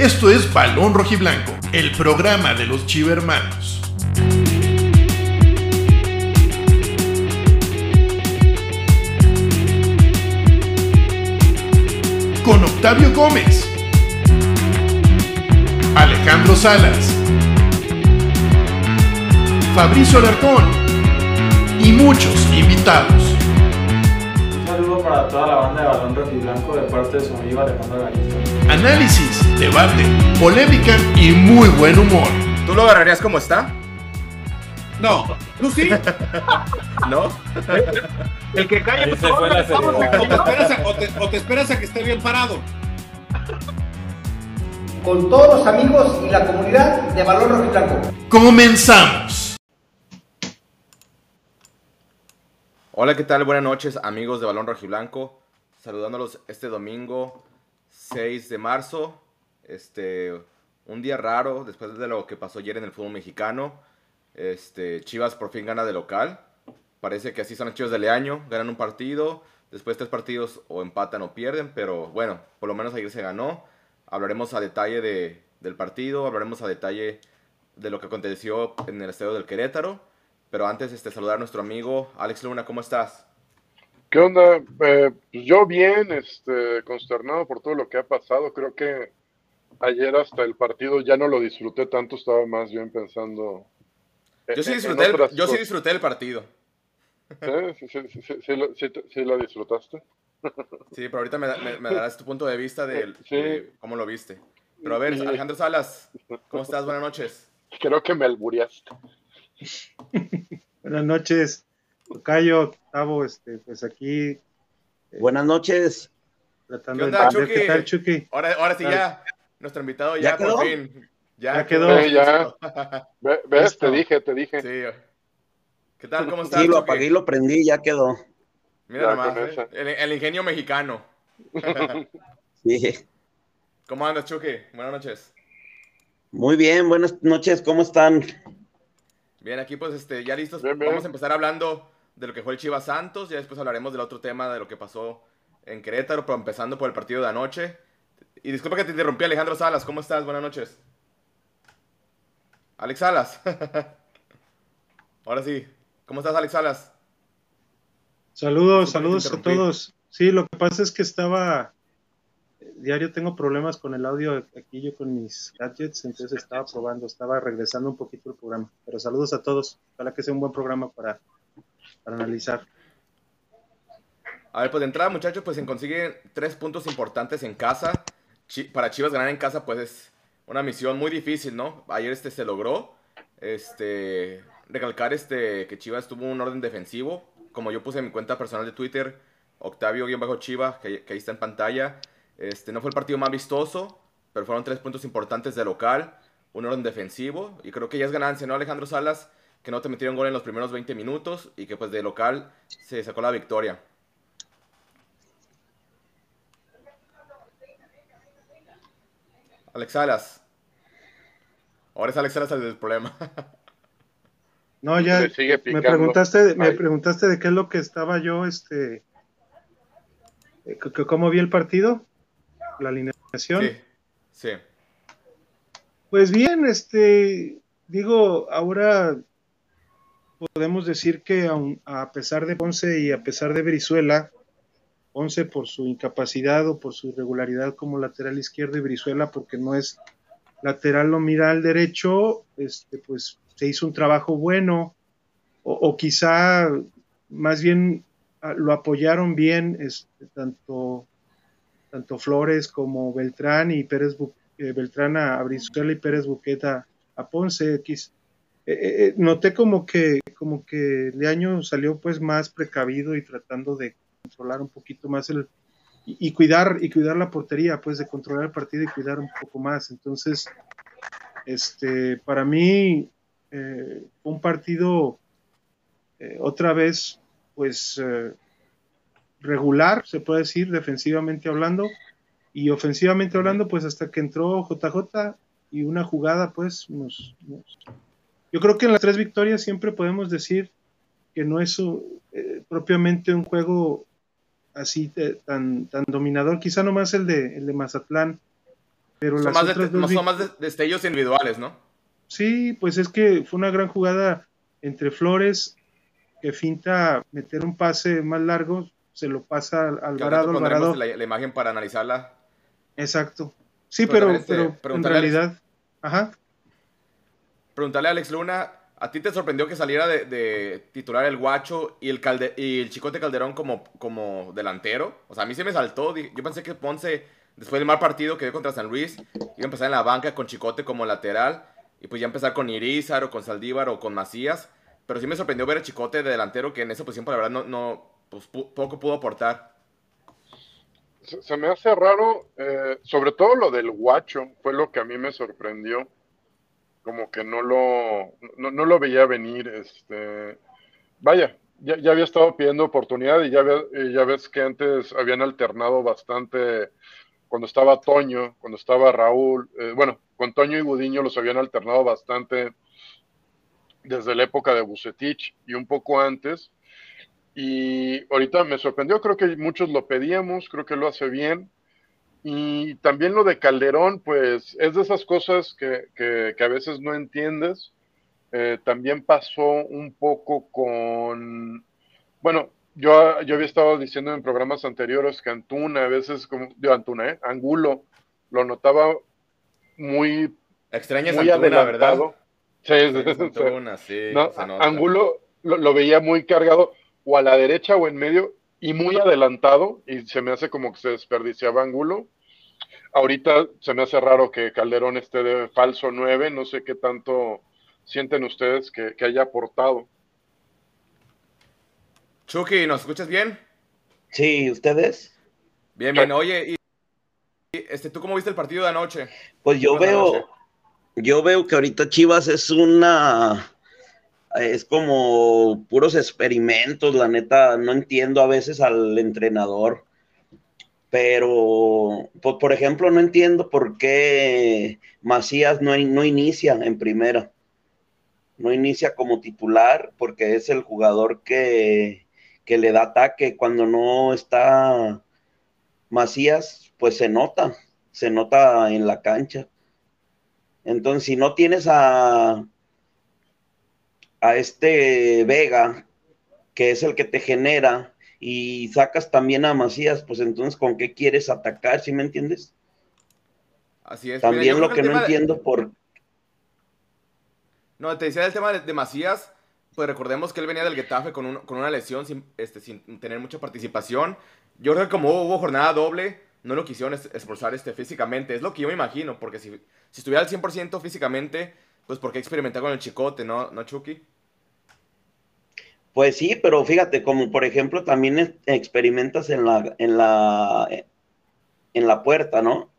Esto es Balón Rojiblanco, el programa de los Chivermanos. Con Octavio Gómez, Alejandro Salas, Fabricio Alarcón y muchos invitados. Toda la banda de Balón Rojiblanco de parte de su amigo Alejandro Garista. Análisis, debate, polémica y muy buen humor. ¿Tú lo agarrarías como está? No, tú sí. ¿No? El que se fue la seriedad. o, te esperas a, o, te, o te esperas a que esté bien parado. con todos los amigos y la comunidad de Balón Rojiblanco. Comenzamos. Hola, ¿qué tal? Buenas noches, amigos de Balón Rojiblanco. Saludándolos este domingo 6 de marzo. Este, un día raro después de lo que pasó ayer en el fútbol mexicano. Este, Chivas por fin gana de local. Parece que así son las Chivas de Leaño. Ganan un partido, después tres partidos o empatan o pierden, pero bueno, por lo menos ayer se ganó. Hablaremos a detalle de- del partido, hablaremos a detalle de lo que aconteció en el estadio del Querétaro. Pero antes, este, saludar a nuestro amigo Alex Luna, ¿cómo estás? ¿Qué onda? Eh, pues yo bien, este, consternado por todo lo que ha pasado. Creo que ayer hasta el partido ya no lo disfruté tanto, estaba más bien pensando. en- Yo sí disfruté, el, yo sí disfruté el partido. ¿Sí, sí, sí, sí, sí lo, disfrutaste? Sí, pero ahorita me, me- me darás tu punto de vista de, de cómo lo viste. Pero a ver. Alejandro Salas, ¿cómo estás? Buenas noches. Creo que me alburiaste. Buenas noches, Tocayo, Octavo, este, pues aquí Buenas noches. tratando ¿Qué de onda, entender Chucky? qué tal, Chucky. Ahora, ahora sí ya, nuestro invitado ya, ¿Ya por fin. Ya, Ya quedó. Sí, ya. Ve- ¿Ves? Te dije, te dije. Sí. ¿Qué tal? ¿Cómo estás? Sí, lo apagué y lo prendí, ya quedó. Mira Ya, nomás, eh, el ingenio mexicano. Sí. ¿Cómo andas, Chucky? Buenas noches. Muy bien, buenas noches, ¿cómo están? Bien, aquí pues este, ya listos. Bien, bien. Vamos a empezar hablando de lo que fue el Chivas Santos. Ya después hablaremos del otro tema de lo que pasó en Querétaro, pero empezando por el partido de anoche. Y disculpa que te interrumpí, Alejandro Salas. ¿Cómo estás? Buenas noches. Alex Salas. Ahora sí. ¿Cómo estás, Alex Salas? Saludos, saludos a todos. Sí, lo que pasa es que estaba, diario tengo problemas con el audio aquí yo con mis gadgets, entonces estaba probando, estaba regresando un poquito el programa. Pero saludos a todos, ojalá que sea un buen programa para, para analizar. A ver, pues de entrada, muchachos, pues se consiguen tres puntos importantes en casa. Para Chivas ganar en casa, pues es una misión muy difícil, ¿no? Ayer este se logró. Este, recalcar este que Chivas tuvo un orden defensivo. Como yo puse en mi cuenta personal de Twitter, Octavio-Chiva, que, que ahí está en pantalla. Este, no fue el partido más vistoso, pero fueron tres puntos importantes de local, un orden defensivo. Y creo que ya es ganancia, ¿no, Alejandro Salas? Que no te metieron gol en los primeros 20 minutos y que pues de local se sacó la victoria. Alex Salas. Ahora es Alex Salas el del problema. No, ya Me preguntaste, me Ay. preguntaste de qué es lo que estaba yo, este, eh, cómo vi el partido, la alineación. Sí, sí. Pues bien, este, digo, ahora podemos decir que aun- a pesar de Ponce y a pesar de Brizuela, Ponce por su incapacidad o por su irregularidad como lateral izquierdo y Brizuela porque no es lateral o mira al derecho, este, pues se hizo un trabajo bueno o, o quizá más bien lo apoyaron bien este, tanto tanto Flores como Beltrán y Pérez Bu- eh, Beltrán a, Brizuela y Pérez Buqueta a Ponce. Quis- eh, eh, noté como que como que Leaño salió pues más precavido y tratando de controlar un poquito más el y, cuidar y cuidar la portería, pues de controlar el partido y cuidar un poco más. Entonces, este, para mí un partido otra vez, pues regular, se puede decir, defensivamente hablando, y ofensivamente hablando, pues hasta que entró JJ y una jugada, pues nos, nos- yo creo que en las tres victorias siempre podemos decir que no es eh, propiamente un juego así de- tan, tan dominador, quizá nomás el de, el de Mazatlán, Pero Son las más, de- dos son más de- destellos individuales, ¿no? Sí, pues es que fue una gran jugada entre Flores, que finta meter un pase más largo, se lo pasa a Que Alvarado, Alvarado. la, la imagen para analizarla. Exacto. Sí, Pero este, pero en Alex- realidad, ajá. Preguntarle a Alex Luna, ¿a ti te sorprendió que saliera de, de titular el Guacho y el, Calde- y el Chicote Calderón como, como delantero? O sea, a mí se me saltó. Yo pensé que Ponce, después del mal partido que dio contra San Luis, iba a empezar en la banca con Chicote como lateral y pues ya empezar con Irizar o con Saldívar o con Macías. Pero sí me sorprendió ver a Chicote de delantero que en esa posición, por la verdad, no, no pues, pu- poco pudo aportar. Se, me hace raro, eh, sobre todo lo del guacho, fue lo que a mí me sorprendió. Como que no lo, no, no lo veía venir. Este, vaya, ya, ya había estado pidiendo oportunidad y ya, ya ves que antes habían alternado bastante cuando estaba Toño, cuando estaba Raúl. eh, bueno, con Toño y Gudiño los habían alternado bastante desde la época de Bucetich y un poco antes. Y ahorita me sorprendió, creo que muchos lo pedíamos, creo que lo hace bien. Y también lo de Calderón, pues es de esas cosas que, que- que a veces no entiendes. Eh, también pasó un poco con, bueno, yo, yo había estado diciendo en programas anteriores que Antuna, a veces, como, digo Antuna, ¿eh? Angulo, lo notaba muy, Extraña muy Antuna, ¿verdad? adelantado. Extrañas sí. Antuna, sí, No, se nota. Angulo lo, lo veía muy cargado o a la derecha o en medio y muy adelantado y se me hace como que se desperdiciaba Angulo. Ahorita se me hace raro que Calderón esté de falso 9, no sé qué tanto sienten ustedes que, que haya aportado. Chucky, ¿nos escuchas bien? Sí, ¿ustedes? Bien, bien. Oye, y, y, este, ¿tú cómo viste el partido de anoche? Pues yo veo, yo veo que ahorita Chivas es una, es como puros experimentos, la neta, no entiendo a veces al entrenador, pero, pues, por ejemplo, no entiendo por qué Macías no, no inicia en primera, no inicia como titular, porque es el jugador que, que le da ataque cuando no está Macías, pues se nota, se nota en la cancha. Entonces, si no tienes a, a este Vega, que es el que te genera, y sacas también a Macías, pues entonces, ¿con qué quieres atacar? ¿Sí me entiendes? Así es. También lo que no de- entiendo por... No, te decía el tema de, de Macías, pues recordemos que él venía del Getafe con, un- con una lesión sin, este, sin tener mucha participación. Yo creo que como hubo, hubo jornada doble, no lo quisieron es- esforzar este, físicamente. Es lo que yo me imagino, porque si, si estuviera al 100% físicamente, pues ¿por qué experimentar con el chicote, no, no Chucky? Pues sí, pero fíjate, como por ejemplo también experimentas en la, en la, en la puerta, ¿no?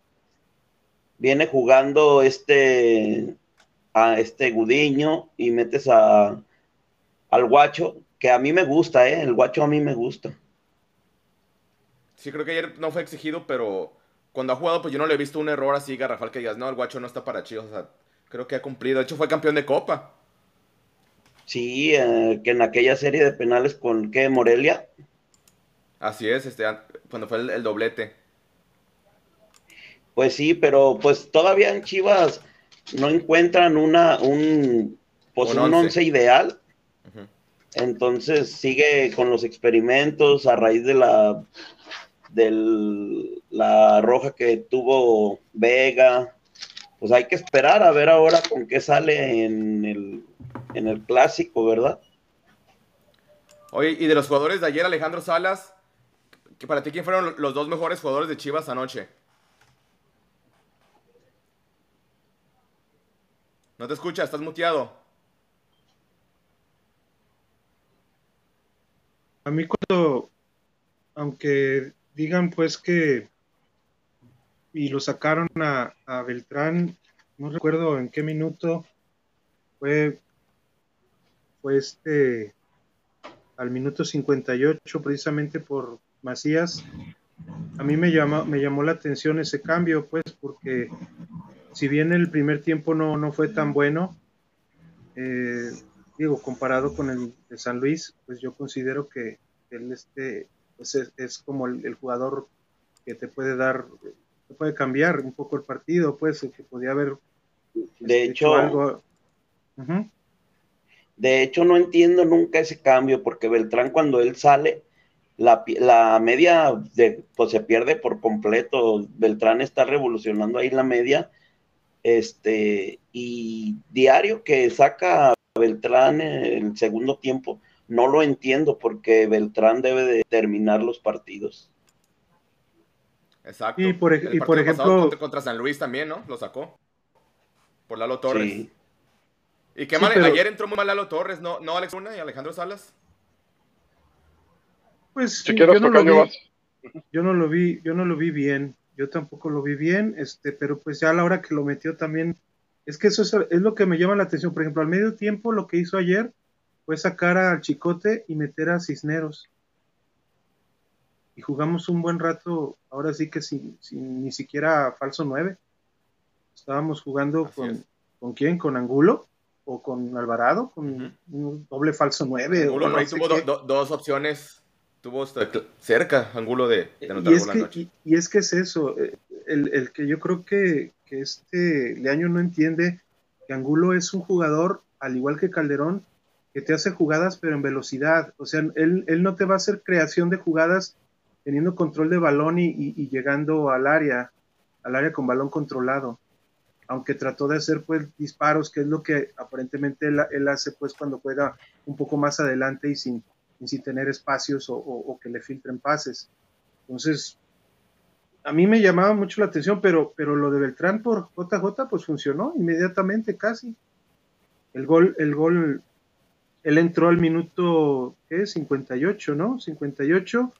Viene jugando este, a este Gudiño y metes a, al guacho, que a mí me gusta, ¿eh? El guacho a mí me gusta. Sí, creo que ayer no fue exigido, pero cuando ha jugado, pues yo no le he visto un error así garrafal que digas, no, el guacho no está para chivos. O sea, creo que ha cumplido. De hecho, fue campeón de Copa. Sí, eh, que en aquella serie de penales con, ¿qué? Morelia. Así es, este, an- cuando fue el, el doblete. Pues sí, pero pues todavía en Chivas no encuentran una, un, pues Un un once. once ideal. Entonces sigue con los experimentos a raíz de la de la roja que tuvo Vega. Pues hay que esperar a ver ahora con qué sale en el, en el clásico, ¿verdad? Oye, y de los jugadores de ayer, Alejandro Salas, que para ti, ¿quién fueron los dos mejores jugadores de Chivas anoche? No te escuchas, estás muteado. A mí cuando, aunque digan pues que, y lo sacaron a, a Beltrán, no recuerdo en qué minuto, fue, fue este, al minuto 58 precisamente por Macías, a mí me, llama, me llamó la atención ese cambio, pues, porque si bien el primer tiempo no, no fue tan bueno, eh, digo, comparado con el de San Luis, pues yo considero que él este, pues es, es como el, el jugador que te puede dar puede cambiar un poco el partido, pues, que podía haber de hecho, algo. De hecho, no entiendo nunca ese cambio, porque Beltrán cuando él sale, la, la media de, pues se pierde por completo. Beltrán está revolucionando ahí la media. Este, y diario que saca Beltrán en el segundo tiempo, no lo entiendo porque Beltrán debe de terminar los partidos. Exacto. Y por, y por ejemplo. Contra, San Luis también, ¿no? Lo sacó. Por Lalo Torres. Y qué mal, ayer entró muy mal Lalo Torres, ¿no, no Alex Luna y Alejandro Salas? Pues yo, no lo vi, yo no lo vi, yo no lo vi bien, yo tampoco lo vi bien, este, pero pues ya a la hora que lo metió también, es que eso es, es lo que me llama la atención. Por ejemplo, al medio tiempo lo que hizo ayer fue sacar al Chicote y meter a Cisneros y jugamos un buen rato, ahora sí que sin, ni siquiera falso 9. Estábamos jugando con, ¿con quién? ¿Con Angulo? ¿O con Alvarado? ¿Con un doble falso 9? Angulo no, tuvo dos opciones, tuvo cerca Angulo de, y, es que, y, es que es eso, eh, el, que yo creo que, que este Leaño no entiende que Angulo es un jugador, al igual que Calderón, que te hace jugadas pero en velocidad. O sea, él, él no te va a hacer creación de jugadas teniendo control de balón y, llegando al área, al área con balón controlado. Aunque trató de hacer pues disparos, que es lo que aparentemente él, hace pues cuando juega un poco más adelante y sin, sin tener espacios o, que le filtren pases. Entonces, a mí me llamaba mucho la atención, pero, pero lo de Beltrán por JJ pues funcionó inmediatamente casi. El gol, el gol, él entró al minuto, ¿qué? 58, ¿no? 58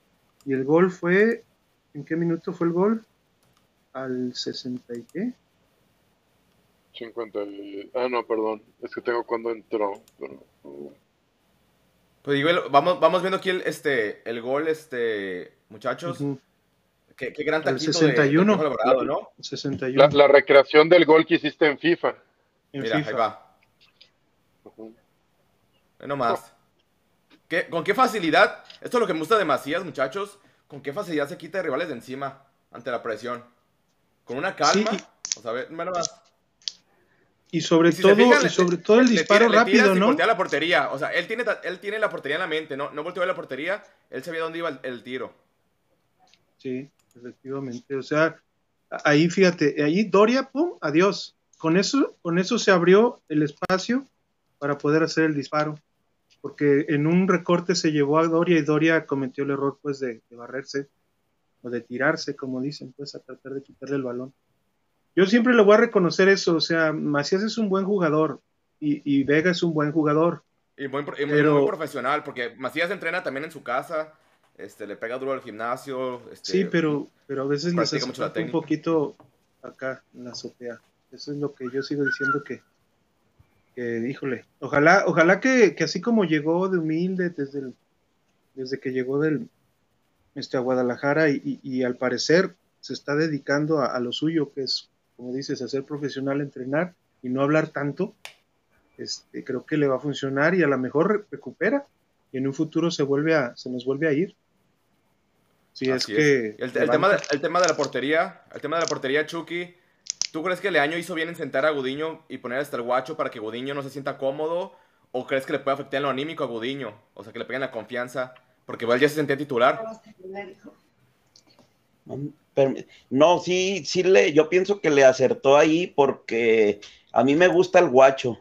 y el gol fue, ¿en qué minuto fue el gol? Al 60 y qué? 50 ah no, perdón, es que tengo cuando entró. Pues digo, vamos, vamos viendo aquí el, este, el gol, este, muchachos. qué, gran taquito el 61, de, ¿no? 61. La, recreación del gol que hiciste en FIFA. Mira, ahí va. No más. ¿Con qué facilidad? Esto es lo que me gusta de Macías, muchachos. ¿Con qué facilidad se quita de rivales de encima ante la presión? Con una calma. O sea, más. Y sobre todo, sobre todo el disparo rápido, ¿no? la portería. O sea, él tiene, él tiene la portería en la mente, ¿no? No volteó a la portería, él sabía dónde iba el, el, tiro. Sí, efectivamente. O sea, ahí fíjate, ahí Doria, pum, adiós. Con eso, con eso se abrió el espacio para poder hacer el disparo porque en un recorte se llevó a Doria y Doria cometió el error pues de, barrerse o de tirarse, como dicen, pues a tratar de quitarle el balón. Yo siempre le voy a reconocer eso, o sea, Macías es un buen jugador y, Vega es un buen jugador. Y muy, muy, profesional, porque Macías entrena también en su casa, este, le pega duro al gimnasio. Este, sí, pero, pero a veces le hace un poquito acá en la azotea. Eso es lo que yo sigo diciendo que, que híjole, ojalá, ojalá que, así como llegó de humilde desde desde que llegó del este a Guadalajara y, al parecer se está dedicando a, lo suyo, que es, como dices, a ser profesional, entrenar y no hablar tanto, este, creo que le va a funcionar y a lo mejor recupera y en un futuro se vuelve a, se nos vuelve a ir. Si es que el, tema el tema de la portería, el tema de la portería, Chucky, ¿Tú crees que Leaño hizo bien en sentar a Gudiño y poner hasta el guacho para que Gudiño no se sienta cómodo? ¿O crees que le puede afectar en lo anímico a Gudiño? O sea, que le peguen la confianza. Porque igual ya se sentía titular. No, sí, sí le, yo pienso que le acertó ahí porque a mí me gusta el guacho.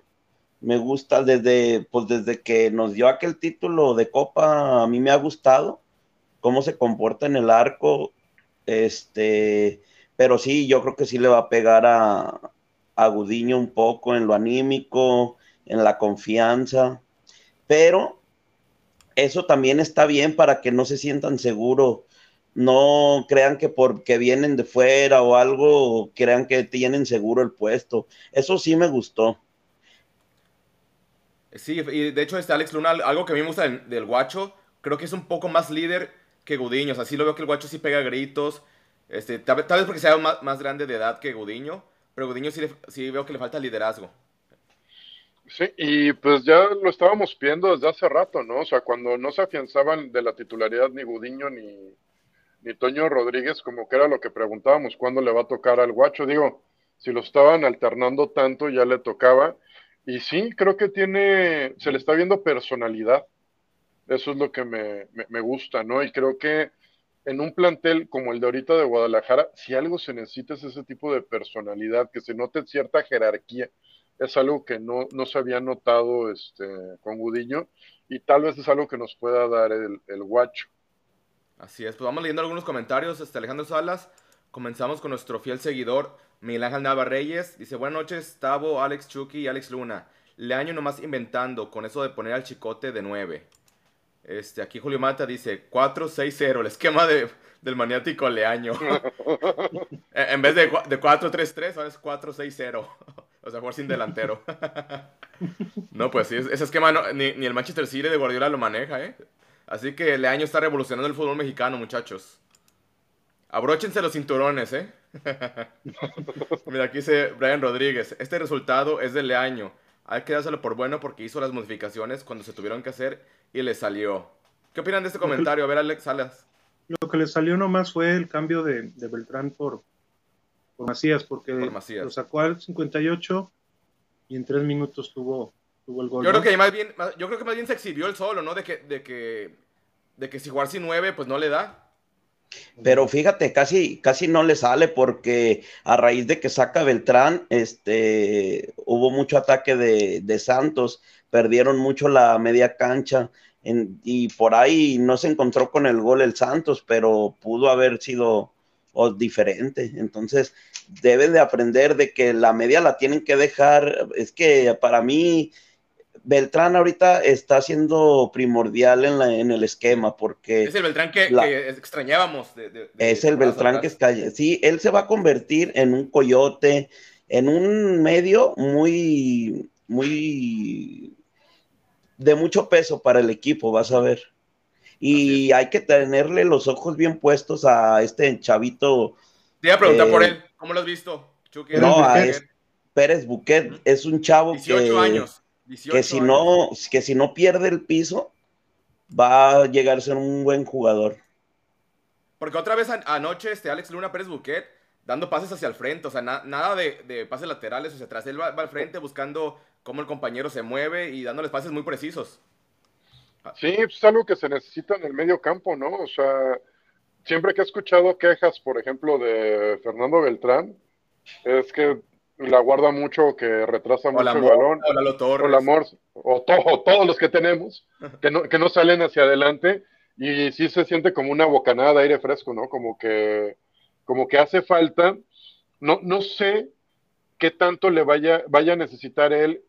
Me gusta desde, pues desde que nos dio aquel título de copa, a mí me ha gustado cómo se comporta en el arco. Este, pero sí, yo creo que sí le va a pegar a, a Gudiño un poco en lo anímico, en la confianza, pero eso también está bien para que no se sientan seguros, no crean que porque vienen de fuera o algo, crean que tienen seguro el puesto. Eso sí me gustó. Sí, y de hecho este Alex Luna, algo que a mí me gusta del, guacho, creo que es un poco más líder que Gudiño, o sea, sí lo veo que el guacho sí pega gritos, este, tal, vez porque sea más, más, grande de edad que Gudiño, pero Gudiño sí, sí veo que le falta liderazgo. Sí, y pues ya lo estábamos viendo desde hace rato, ¿no? O sea, cuando no se afianzaban de la titularidad ni Gudiño ni, Toño Rodríguez, como que era lo que preguntábamos, ¿cuándo le va a tocar al guacho? Digo, si lo estaban alternando tanto, ya le tocaba. Y sí, creo que tiene, se le está viendo personalidad. Eso es lo que me gusta, ¿no? Y creo que en un plantel como el de ahorita de Guadalajara, si algo se necesita es ese tipo de personalidad, que se note cierta jerarquía. Es algo que no, no se había notado este, con Gudiño y tal vez es algo que nos pueda dar el, el guacho. Así es, pues vamos leyendo algunos comentarios. Este Alejandro Salas, comenzamos con nuestro fiel seguidor, Miguel Ángel Nava Reyes. Dice, buenas noches, Tavo, Alex Chucky y Alex Luna. Le año nomás inventando con eso de poner al chicote de 9. Este, aquí Julio Mata dice 4-6-0, el esquema de, del maniático Leaño. en vez de, de 4-3-3, ahora es 4-6-0. o sea, jugar sin delantero. no, pues sí, ese esquema no, ni, ni, el Manchester City de Guardiola lo maneja, ¿eh? Así que Leaño está revolucionando el fútbol mexicano, muchachos. Abróchense los cinturones, ¿eh? Mira, aquí dice Brian Rodríguez. Este resultado es de Leaño. Hay que dárselo por bueno porque hizo las modificaciones cuando se tuvieron que hacer y le salió. ¿Qué opinan de este comentario? A ver, Alex Salas. Lo que le salió nomás fue el cambio de, de Beltrán por, por Macías, porque Por Macías. lo sacó al 58 y en tres minutos tuvo, tuvo el gol. Yo ¿no? creo que más bien, yo creo que más bien se exhibió el solo, ¿no? De que, de que, de que si jugar sin nueve, pues no le da. Pero fíjate, casi, casi no le sale porque a raíz de que saca Beltrán, este, hubo mucho ataque de, Santos, perdieron mucho la media cancha y por ahí no se encontró con el gol el Santos, pero pudo haber sido o, diferente. Entonces, deben de aprender de que la media la tienen que dejar. Es que para mí, Beltrán ahorita está siendo primordial en, la, en el esquema porque... Es el Beltrán que, la, que extrañábamos. De, de, de es el Beltrán atrás. que está... Sí, él se va a convertir en un coyote, en un medio muy, muy... de mucho peso para el equipo, vas a ver. Y hay que tenerle los ojos bien puestos a este chavito. Te iba a preguntar eh, por él, ¿cómo lo has visto? Chucky, no, a Pérez Buquet es un chavo 18 que, años. 18 que si no que si no pierde el piso va a llegar a ser un buen jugador. Porque otra vez an anoche este Alex Luna Pérez Buquet dando pases hacia el frente, o sea, na nada de, de, pases laterales hacia atrás, él va, va, al frente buscando cómo el compañero se mueve y dándoles pases muy precisos. Sí, pues es algo que se necesita en el medio campo, ¿no? O sea, siempre que he escuchado quejas, por ejemplo, de Fernando Beltrán, es que la guarda mucho, que retrasa o mucho la el Mor, balón. O la Torres. O la Mor, o, to o, todos los que tenemos, que no, que no salen hacia adelante. Y sí se siente como una bocanada de aire fresco, ¿no? Como que, como que hace falta. No, no sé qué tanto le vaya, vaya a necesitar él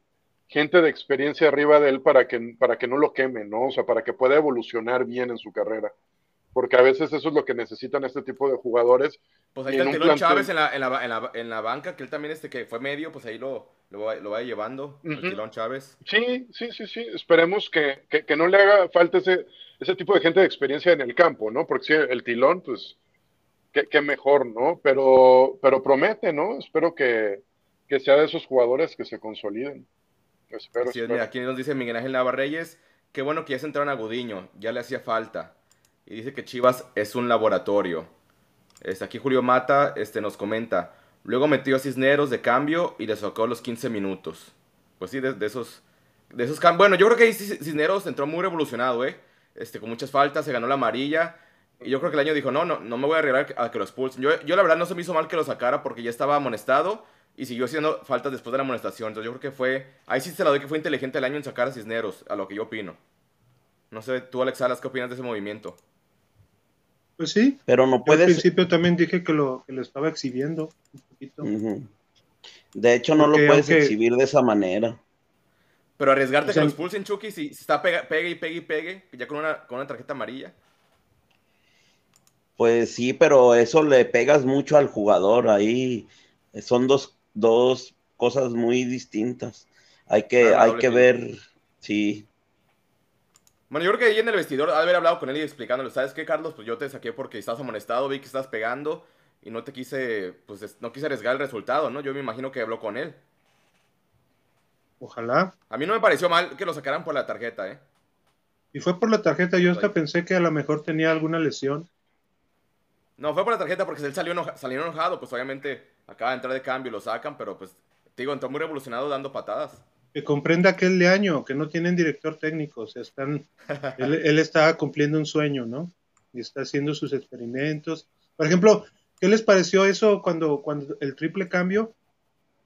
gente de experiencia arriba de él para que, para que no lo queme, ¿no? O sea, para que pueda evolucionar bien en su carrera. Porque a veces eso es lo que necesitan este tipo de jugadores. Pues ahí está el Tilón Chávez en la, en, la, en, la, en la banca, que él también este que fue medio, pues ahí lo, lo, va, lo va llevando, uh -huh. el Tilón Chávez. Sí, sí, sí, sí. Esperemos que, que, que, no le haga falta ese, ese tipo de gente de experiencia en el campo, ¿no? Porque si el Tilón, pues, qué mejor, ¿no? Pero, pero promete, ¿no? Espero que, que sea de esos jugadores que se consoliden. Espero, mira, aquí nos dice Miguel Ángel Navarreyes, qué bueno que ya se entraron a Gudiño, ya le hacía falta. Y dice que Chivas es un laboratorio. Este, aquí Julio Mata este, nos comenta, luego metió a Cisneros de cambio y le sacó los 15 minutos. Pues sí, de, esos, de esos. Bueno, yo creo que Cisneros entró muy revolucionado, ¿eh? Este, con muchas faltas, se ganó la amarilla. Y yo creo que el año dijo, no, no, no me voy a arriesgar a que lo expulsen. Yo, yo la verdad no se me hizo mal que lo sacara porque ya estaba amonestado y siguió haciendo faltas después de la amonestación. Entonces yo creo que fue, ahí sí se la doy que fue inteligente el año en sacar a Cisneros, a lo que yo opino. No sé, tú Alex Salas, ¿qué opinas de ese movimiento? Pues sí, pero no puedes... al principio también dije que lo, que lo estaba exhibiendo un poquito. Uh -huh. De hecho, no Porque lo puedes aunque... exhibir de esa manera. Pero arriesgarte o sea, que lo expulsen, Chucky, si, si está pega, pegue y pegue y pegue, ya con una, con una tarjeta amarilla. Pues sí, pero eso le pegas mucho al jugador. Ahí son dos, dos cosas muy distintas. Hay que, hay que ver, sí. Bueno, yo creo que ahí en el vestidor, haber hablado con él y explicándole, ¿sabes qué, Carlos? Pues yo te saqué porque estás amonestado, vi que estás pegando y no te quise, pues no quise arriesgar el resultado, ¿no? Yo me imagino que habló con él. Ojalá. A mí no me pareció mal que lo sacaran por la tarjeta, ¿eh? Y fue por la tarjeta, yo hasta pensé que a lo mejor tenía alguna lesión. No, fue por la tarjeta porque él salió, enoja- salió enojado, pues obviamente acaba de entrar de cambio, lo sacan, pero pues, te digo, entró muy revolucionado dando patadas. Que comprenda aquel de año, que no tienen director técnico, o sea, están, él, él está cumpliendo un sueño, ¿no? Y está haciendo sus experimentos. Por ejemplo, ¿qué les pareció eso cuando, cuando el triple cambio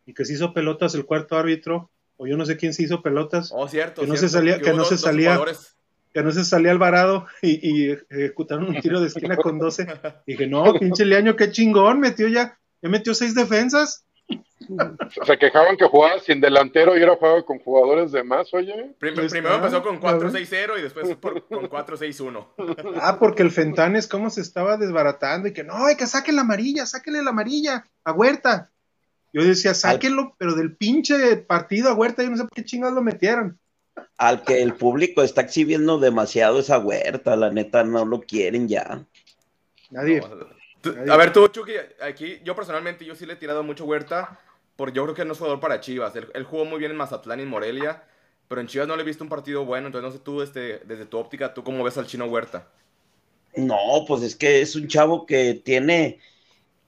y que se hizo pelotas el cuarto árbitro? O yo no sé quién se hizo pelotas, Oh, cierto. Que no cierto, se salía- que no se dos- salía. jugadores. que no se salía Alvarado y, y ejecutaron un tiro de esquina con 12. Y dije, no, pinche Leaño, qué chingón, metió ya, ya metió seis defensas. Se quejaban que jugaba sin delantero y ahora jugaba con jugadores de más, oye. Prim- primero empezó con cabrón. 4-6-0 y después por- con 4-6-1. Ah, porque el Fentanes, cómo se estaba desbaratando y que no, hay que saque la amarilla, sáquele la amarilla a Huerta. Yo decía, sáquenlo, pero del pinche partido a Huerta, yo no sé por qué chingados lo metieron. Al que el público está exhibiendo demasiado esa huerta, la neta no lo quieren ya. Nadie. A ver, tú, Chucky, aquí yo personalmente yo sí le he tirado mucho Huerta, porque yo creo que no es jugador para Chivas. Él, él jugó muy bien en Mazatlán y en Morelia, pero en Chivas no le he visto un partido bueno, entonces no sé tú, este, desde tu óptica, ¿tú cómo ves al chino Huerta? No, pues es que es un chavo que tiene,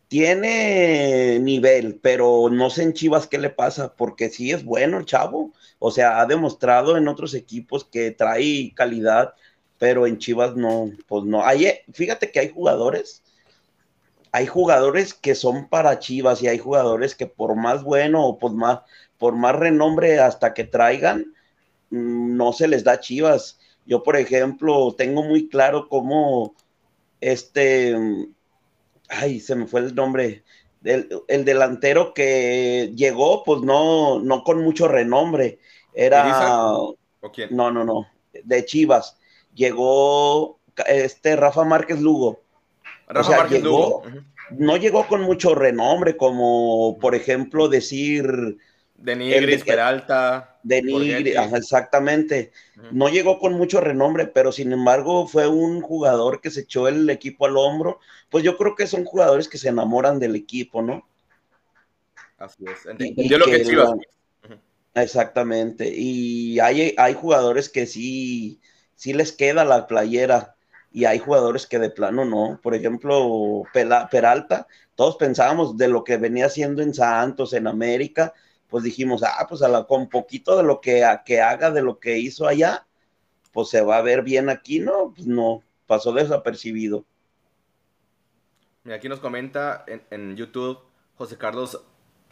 tiene nivel, pero no sé en Chivas qué le pasa, porque sí es bueno el chavo. O sea, ha demostrado en otros equipos que trae calidad, pero en Chivas no, pues no. Hay, fíjate que hay jugadores, hay jugadores que son para Chivas y hay jugadores que por más bueno o por más, por más renombre hasta que traigan, mm, no se les da Chivas. Yo, por ejemplo, tengo muy claro cómo este, ay, se me fue el nombre, el, el delantero que llegó, pues no, no con mucho renombre, era. ¿O quién? no, no, no, de Chivas, llegó este Rafa Márquez Lugo, o sea, llegó- no llegó con mucho renombre, como por ejemplo decir De Nigris, de- Peralta. de ajá, exactamente. No llegó con mucho renombre, pero sin embargo fue un jugador que se echó el equipo al hombro. Pues yo creo que son jugadores que se enamoran del equipo, ¿no? Así es. Entendió lo que que la- Exactamente. Y hay, hay jugadores que sí, sí les queda la playera y hay jugadores que de plano no. Por ejemplo, Peralta, todos pensábamos de lo que venía haciendo en Santos, en América, pues dijimos, ah, pues a la, con poquito de lo que, que haga de lo que hizo allá, pues se va a ver bien aquí, ¿no? Pues no, pasó desapercibido. Aquí nos comenta en, en YouTube José Carlos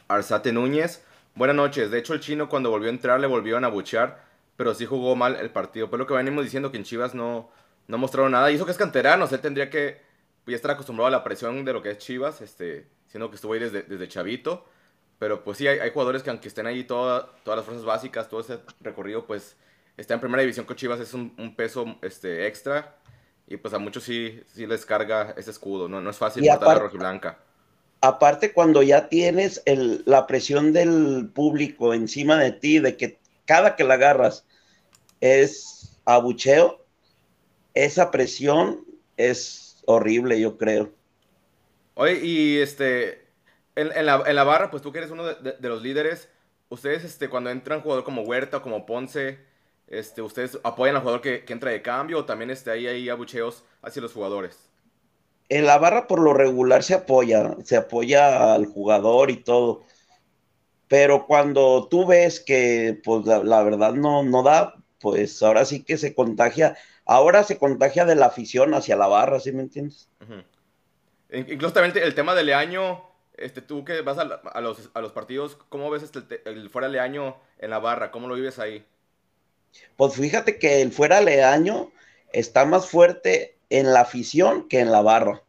Arzate Núñez. Buenas noches. De hecho, el chino cuando volvió a entrar le volvieron a buchear, pero sí jugó mal el partido. Pero lo que venimos diciendo que en Chivas no, no mostraron nada. Y eso que es canterano, él tendría que pues, ya estar acostumbrado a la presión de lo que es Chivas, este, siendo que estuvo ahí desde, desde chavito. Pero pues sí, hay, hay jugadores que aunque estén ahí toda- todas las fuerzas básicas, todo ese recorrido, pues está en primera división con Chivas, es un, un peso este, extra. Y pues a muchos sí, sí les carga ese escudo, no, no es fácil matar a rojiblanca. aparte cuando ya tienes el- la presión del público encima de ti, de que cada que la agarras es abucheo, esa presión es horrible, yo creo. Oye, y este, en, en la, en la barra, pues tú que eres uno de, de- de los líderes, ustedes, este, cuando entran jugador como Huerta o como Ponce, este, ¿ustedes apoyan al jugador que, que entra de cambio o también este, ahí hay abucheos hacia los jugadores? En la barra por lo regular se apoya, se apoya al jugador y todo. Pero cuando tú ves que, pues la, la verdad no, no da, pues ahora sí que se contagia, ahora se contagia de la afición hacia la barra, ¿sí me entiendes? In- Incluso también el tema de Leaño, este, tú que vas a, los, a los partidos, ¿cómo ves este, el, fuera Leaño en la barra? ¿Cómo lo vives ahí? Pues fíjate que el fuera leaño está más fuerte en la afición que en la barra.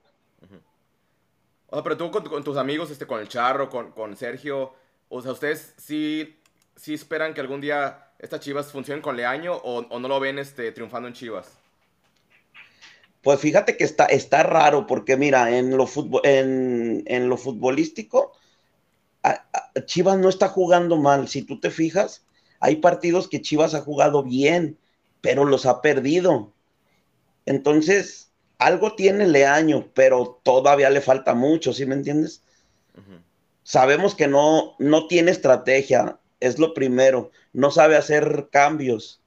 O sea, pero tú con, con tus amigos, este, con el Charro, con, con Sergio, o sea, ¿ustedes sí, sí esperan que algún día estas Chivas funcionen con Leaño o, o no lo ven este, triunfando en Chivas? Pues fíjate que está, está raro, porque mira, en lo, en, en lo futbolístico, a- a- Chivas no está jugando mal. Si tú te fijas, hay partidos que Chivas ha jugado bien, pero los ha perdido. Entonces, algo tiene Leaño, pero todavía le falta mucho, ¿sí me entiendes? Sabemos que no, no tiene estrategia, es lo primero, no sabe hacer cambios.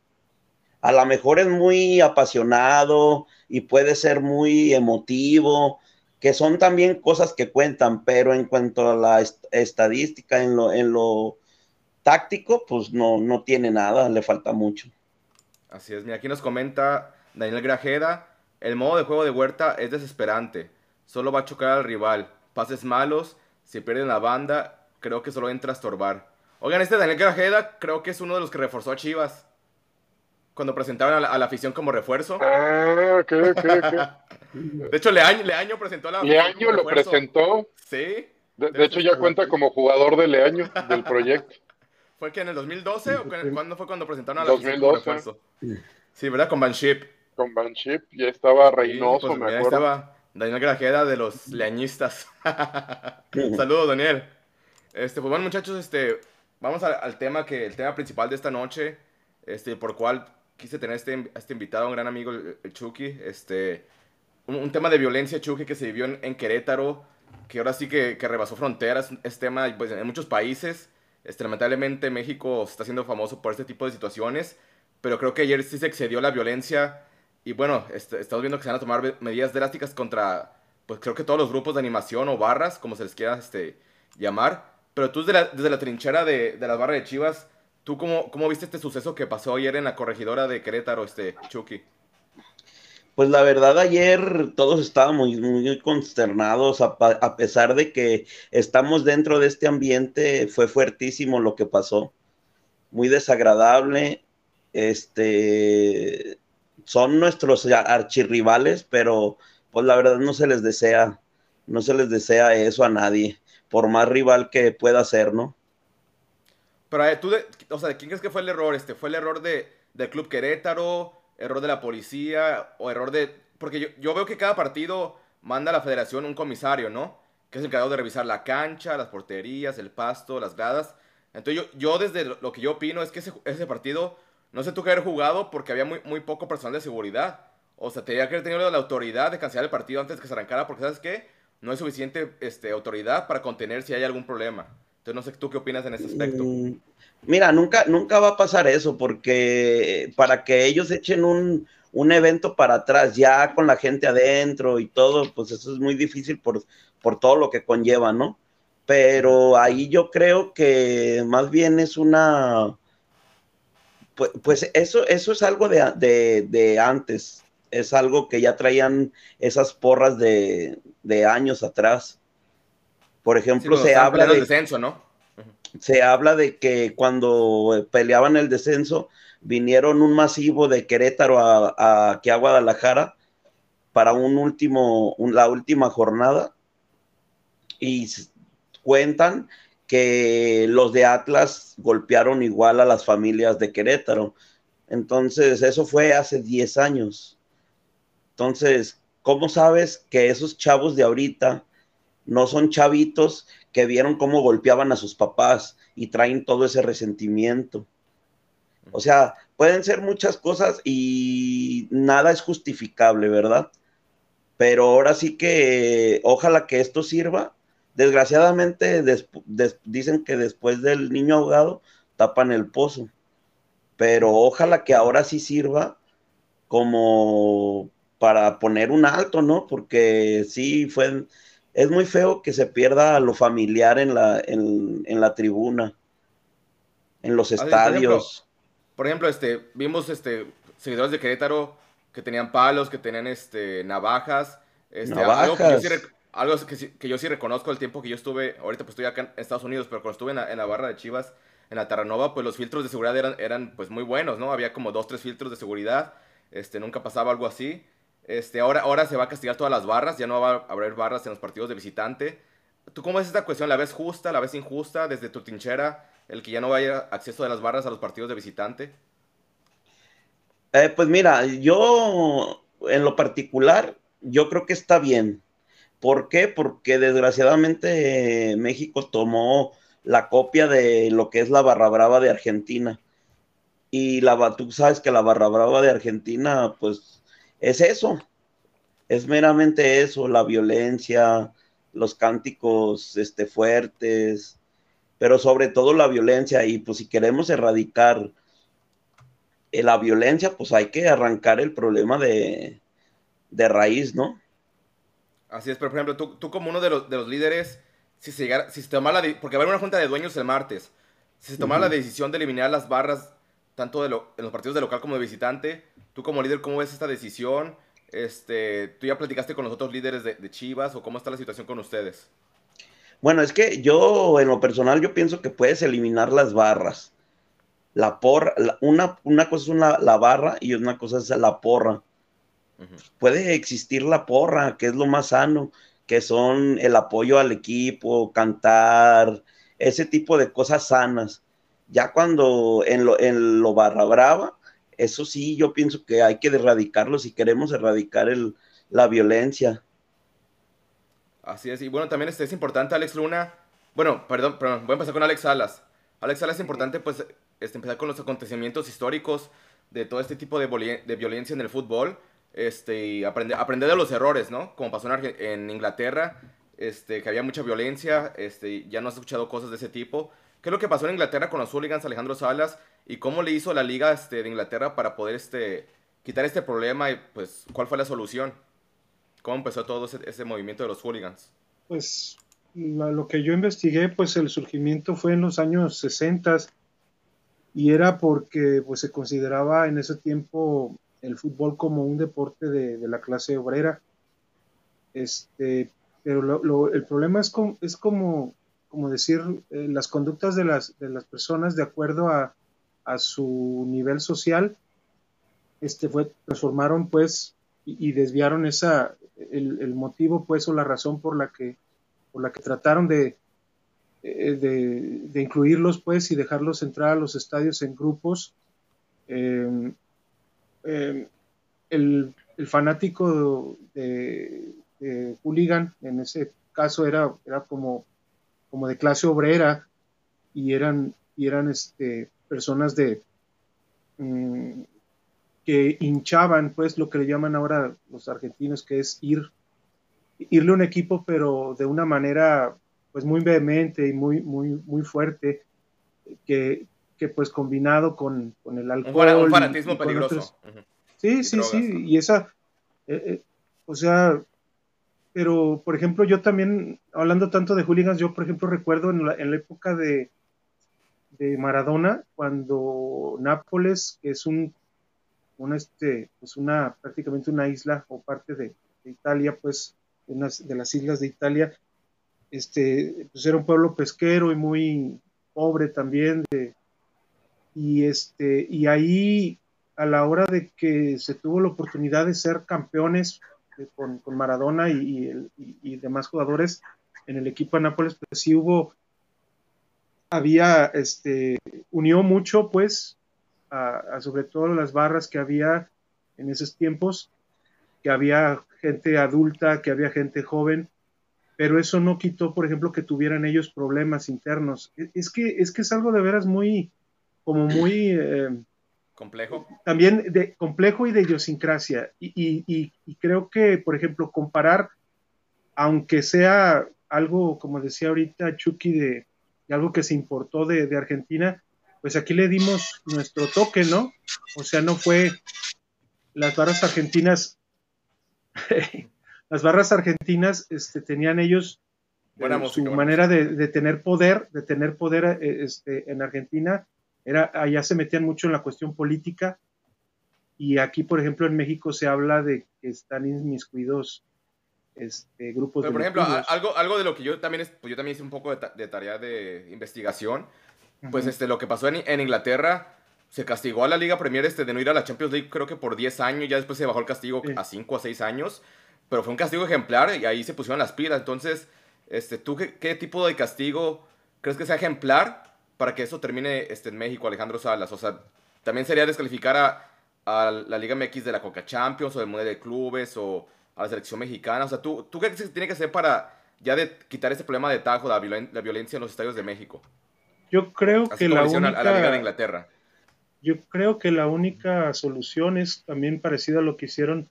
A lo mejor es muy apasionado y puede ser muy emotivo, que son también cosas que cuentan, pero en cuanto a la estadística, en lo, en lo táctico, pues no, no tiene nada, le falta mucho. Así es, aquí nos comenta Daniel Grajeda, el modo de juego de Huerta es desesperante, solo va a chocar al rival, pases malos, si pierden la banda, creo que solo entra a estorbar. Oigan, este Daniel Grajeda creo que es uno de los que reforzó a Chivas. Cuando presentaron a la, afición como refuerzo. Ah, ok, ok, ok. De hecho, Leaño, Leaño presentó a la Leaño lo presentó. Sí. De, hecho, ya cuenta como jugador de Leaño del proyecto. ¿Fue que en el 2012 o cuándo fue cuando presentaron a la 2012. como refuerzo? Sí, ¿verdad? Con Banship. Con Banship, ya estaba Reynoso, pues, me acuerdo. estaba Daniel Grajeda de los leañistas. Saludos, Daniel. Este, pues bueno, muchachos, este, vamos al, tema que, el tema principal de esta noche, este, por cual quise tener este, este invitado, un gran amigo, el, Chucky, este, un, tema de violencia, Chucky, que se vivió en, Querétaro, que ahora sí que, que, rebasó fronteras, es tema pues, en muchos países, este, lamentablemente México está siendo famoso por este tipo de situaciones, pero creo que ayer sí se excedió la violencia, y bueno, este, estamos viendo que se van a tomar medidas drásticas contra, pues creo que todos los grupos de animación o barras, como se les quiera este, llamar, pero tú desde la, trinchera de, de las barras de Chivas, ¿Tú cómo, cómo, viste este suceso que pasó ayer en la corregidora de Querétaro, este Chucky? Pues la verdad, ayer todos estábamos muy, muy consternados, a, a, pesar de que estamos dentro de este ambiente, fue fuertísimo lo que pasó. Muy desagradable. Este son nuestros archirrivales, pero pues la verdad no se les desea, no se les desea eso a nadie, por más rival que pueda ser, ¿no? Pero tú, o sea, ¿quién crees que fue el error? Este, ¿Fue el error de, del Club Querétaro? ¿Error de la policía? ¿O error de...? Porque yo, yo veo que cada partido manda a la federación un comisario, ¿no? Que es el encargado de revisar la cancha, las porterías, el pasto, las gradas. Entonces yo, yo desde lo que yo opino es que ese, ese partido no se tuvo que haber jugado porque había muy, muy poco personal de seguridad. O sea, tenía que haber tenido la autoridad de cancelar el partido antes que se arrancara porque, ¿sabes qué? No hay suficiente este, autoridad para contener si hay algún problema. Entonces, no sé tú qué opinas en ese aspecto. Mm, mira, nunca, nunca va a pasar eso, porque para que ellos echen un, un, evento para atrás, ya con la gente adentro y todo, pues eso es muy difícil por, por todo lo que conlleva, ¿no? Pero ahí yo creo que más bien es una. Pues, pues eso, eso es algo de, de, de, antes. Es algo que ya traían esas porras de, de años atrás. Por ejemplo, se habla de... descenso, ¿no? Se habla de que cuando peleaban el descenso, vinieron un masivo de Querétaro a, aquí a Guadalajara para un último, la última jornada y cuentan que los de Atlas golpearon igual a las familias de Querétaro. Entonces, eso fue hace 10 años. Entonces, ¿cómo sabes que esos chavos de ahorita no son chavitos que vieron cómo golpeaban a sus papás y traen todo ese resentimiento. O sea, pueden ser muchas cosas y nada es justificable, ¿verdad? Pero ahora sí que ojalá que esto sirva. Desgraciadamente dicen que después del niño ahogado tapan el pozo. Pero ojalá que ahora sí sirva como para poner un alto, ¿no? Porque sí fue es muy feo que se pierda lo familiar en la, en, la tribuna, en los estadios. Por ejemplo, este, vimos este, seguidores de Querétaro que tenían palos, que tenían este, navajas. Este, Algo, que yo, sí, reconozco el tiempo que yo estuve, ahorita pues estoy acá en Estados Unidos, pero cuando estuve en la, en la barra de Chivas, en la Terranova, pues los filtros de seguridad eran, eran pues muy buenos, ¿no? Había como dos, tres filtros de seguridad, este, nunca pasaba algo así. Este, ahora, ahora se va a castigar todas las barras, ya no va a haber barras en los partidos de visitante. ¿Tú cómo ves esta cuestión? ¿La ves justa, la ves injusta desde tu trinchera, el que ya no vaya acceso de las barras a los partidos de visitante? Eh, pues mira, yo en lo particular, yo creo que está bien. ¿Por qué? Porque desgraciadamente México tomó la copia de lo que es la barra brava de Argentina. Y la, tú sabes que la barra brava de Argentina, pues es eso, es meramente eso, la violencia, los cánticos este, fuertes, pero sobre todo la violencia. Y pues si queremos erradicar eh, la violencia, pues hay que arrancar el problema de, de raíz, ¿no? Así es, pero por ejemplo, tú, tú como uno de los, de los líderes, si se llegara, si se tomara la, porque va a haber una junta de dueños el martes, si se tomara la decisión de eliminar las barras, tanto de lo, en los partidos de local como de visitante, tú como líder, ¿cómo ves esta decisión? Este, ¿Tú ya platicaste con los otros líderes de, de Chivas o cómo está la situación con ustedes? Bueno, es que yo, en lo personal, yo pienso que puedes eliminar las barras. La porra, la- una, una cosa es una, la barra y una cosa es la porra. Puede existir la porra, que es lo más sano, que son el apoyo al equipo, cantar, ese tipo de cosas sanas. Ya cuando en lo, en lo barra brava, eso sí, yo pienso que hay que erradicarlo si queremos erradicar el, la violencia. Así es, y bueno, también este, es importante Alex Luna, bueno, perdón, perdón, voy a empezar con Alex Salas. Alex Salas es importante pues este, empezar con los acontecimientos históricos de todo este tipo de, de violencia en el fútbol este, y aprender, aprender de los errores, ¿no? Como pasó en, en Inglaterra, este, que había mucha violencia, este, ya no has escuchado cosas de ese tipo. ¿Qué es lo que pasó en Inglaterra con los hooligans Alejandro Salas y cómo le hizo la liga este, de Inglaterra para poder este, quitar este problema y pues cuál fue la solución? ¿Cómo empezó todo ese, movimiento de los hooligans? Pues lo que yo investigué, pues el surgimiento fue en los años 60 y era porque pues se consideraba en ese tiempo el fútbol como un deporte de, la clase obrera. Este, pero el problema es, com- es como, como decir eh, las conductas de las, de las personas de acuerdo a, a su nivel social, este fue, transformaron pues y, desviaron esa, el, motivo pues o la razón por la que, por la que trataron de, eh, de, incluirlos pues y dejarlos entrar a los estadios en grupos. Eh, eh, el, el fanático de, de hooligan en ese caso era, era como, como de clase obrera y eran, y eran este, personas de mm, que hinchaban pues lo que le llaman ahora los argentinos que es ir irle a un equipo pero de una manera pues muy vehemente y muy muy muy fuerte que, que pues combinado con, con el alcohol un fanatismo y peligroso. otros-. Sí, sí, drogas, sí, ¿no? y esa, eh, eh, o sea, pero por ejemplo, yo también, hablando tanto de hooligans, yo por ejemplo recuerdo en la, en la época de, de Maradona, cuando Nápoles, que es un, este, pues una, prácticamente una isla o parte de, Italia, pues, unas de las islas de Italia, este, pues era un pueblo pesquero y muy pobre también, y este, y ahí a la hora de que se tuvo la oportunidad de ser campeones con, con Maradona y, y demás jugadores en el equipo de Nápoles, pues sí hubo, había, este, unió mucho, pues, a, sobre todo las barras que había en esos tiempos, que había gente adulta, que había gente joven, pero eso no quitó, por ejemplo, que tuvieran ellos problemas internos. Es es que es, que es algo de veras muy, como muy... eh, Complejo. también de complejo y de idiosincrasia. Y, y- y- y creo que, por ejemplo, comparar, aunque sea algo, como decía ahorita Chucky, de, de algo que se importó de, de Argentina, pues aquí le dimos nuestro toque, ¿no? O sea, no fue las barras argentinas, las barras argentinas este, tenían ellos eh, música, su manera de, de tener poder, de tener poder eh, este, en Argentina, era, allá se metían mucho en la cuestión política y aquí, por ejemplo, en México se habla de que están inmiscuidos este, grupos Pero, por ejemplo, a- algo, algo de lo que yo también, es- pues yo también hice un poco de, ta- de tarea de investigación, pues Ujú. este, lo que pasó en, en Inglaterra, se castigó a la Liga Premier este, de no ir a la Champions League creo que por 10 años, ya después se bajó el castigo Sí. a 5 o 6 años, pero fue un castigo ejemplar y ahí se pusieron las pilas. Entonces, este, ¿tú qué, qué tipo de castigo crees que sea ejemplar para que eso termine este, en México, Alejandro Salas? O sea, también sería descalificar a, a la Liga MX de la Coca Champions o del Mundial de Clubes o a la selección mexicana. O sea, ¿tú, ¿tú qué crees que tiene que hacer para ya de quitar este problema de tajo, la, violen- la violencia en los estadios de México? Yo creo Así que la le hicieron a- a la Liga de única, Inglaterra. yo creo que la única solución es también parecida a lo que hicieron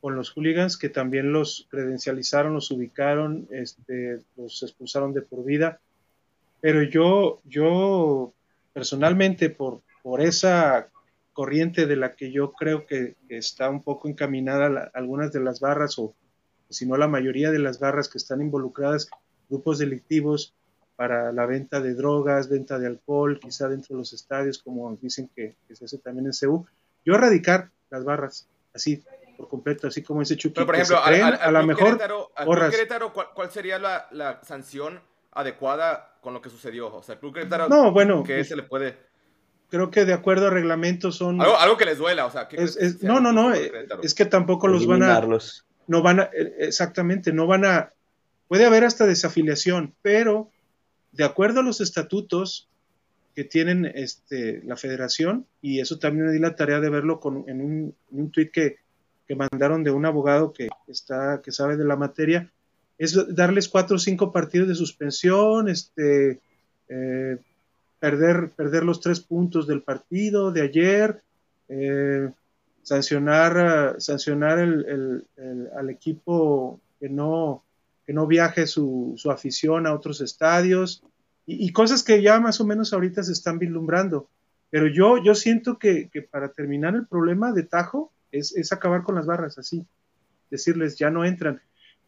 con los hooligans, que también los credencializaron, los ubicaron, este, los expulsaron de por vida. Pero yo, yo personalmente, por, por esa corriente de la que yo creo que, que está un poco encaminada la- algunas de las barras o, sino la mayoría de las barras que están involucradas, grupos delictivos para la venta de drogas, venta de alcohol, quizá dentro de los estadios, como dicen que, se hace también en CEU. Yo erradicar las barras, así, por completo, así como ese Chucky. Pero, por ejemplo, a, lo mejor. Querétaro, ¿cuál, sería la, la, sanción adecuada con lo que sucedió? O sea, el Club Querétaro, no, bueno, ¿qué se le puede.? Creo que de acuerdo a reglamentos son. Algo, que les duela, o sea. no, no, no, es que tampoco los van a. No van a. Eh, exactamente, no van a. Puede haber hasta desafiliación, pero de acuerdo a los estatutos que tienen este, la federación, y eso también me di la tarea de verlo con, en un, un tuit que, mandaron de un abogado que, está, que sabe de la materia, es darles cuatro o cinco partidos de suspensión, este, eh, perder, perder los tres puntos del partido de ayer, eh, sancionar, sancionar al equipo que no, que no viaje su, su afición a otros estadios y, cosas que ya más o menos ahorita se están vislumbrando. Pero yo, yo siento que, que para terminar el problema de Tajo es, es, acabar con las barras, así, decirles ya no entran.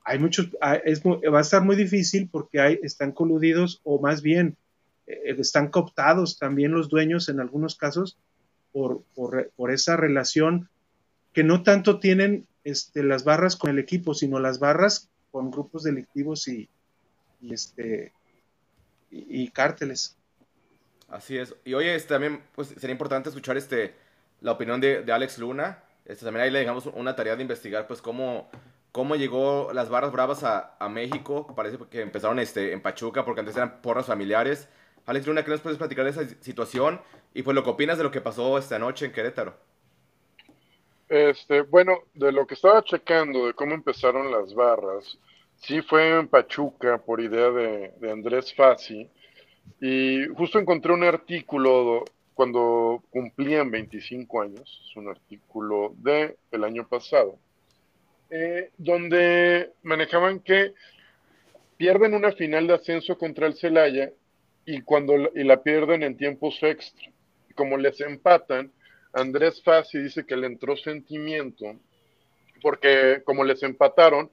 Hay muchos, es, va a estar muy difícil porque hay, están coludidos o más bien eh, están cooptados también los dueños en algunos casos por, esa relación que no tanto tienen este, las barras con el equipo, sino las barras con grupos delictivos y, este cárteles. Así es. Y oye, este, también pues, sería importante escuchar este, la opinión de, de, Alex Luna. Este, también ahí le dejamos una tarea de investigar pues cómo, cómo llegó las barras bravas a, a México. Parece que empezaron este, en Pachuca porque antes eran porras familiares. Alex Luna, ¿qué nos puedes platicar de esa situación? Y pues lo que opinas de lo que pasó esta noche en Querétaro. Este, bueno, de lo que estaba checando, de cómo empezaron las barras, sí fue en Pachuca por idea de, Andrés Fassi, y justo encontré un artículo cuando cumplían 25 años, es un artículo de el año pasado, eh, donde manejaban que pierden una final de ascenso contra el Celaya y cuando y la pierden en tiempos extra. Como les empatan, Andrés Fassi dice que le entró sentimiento, porque como les empataron,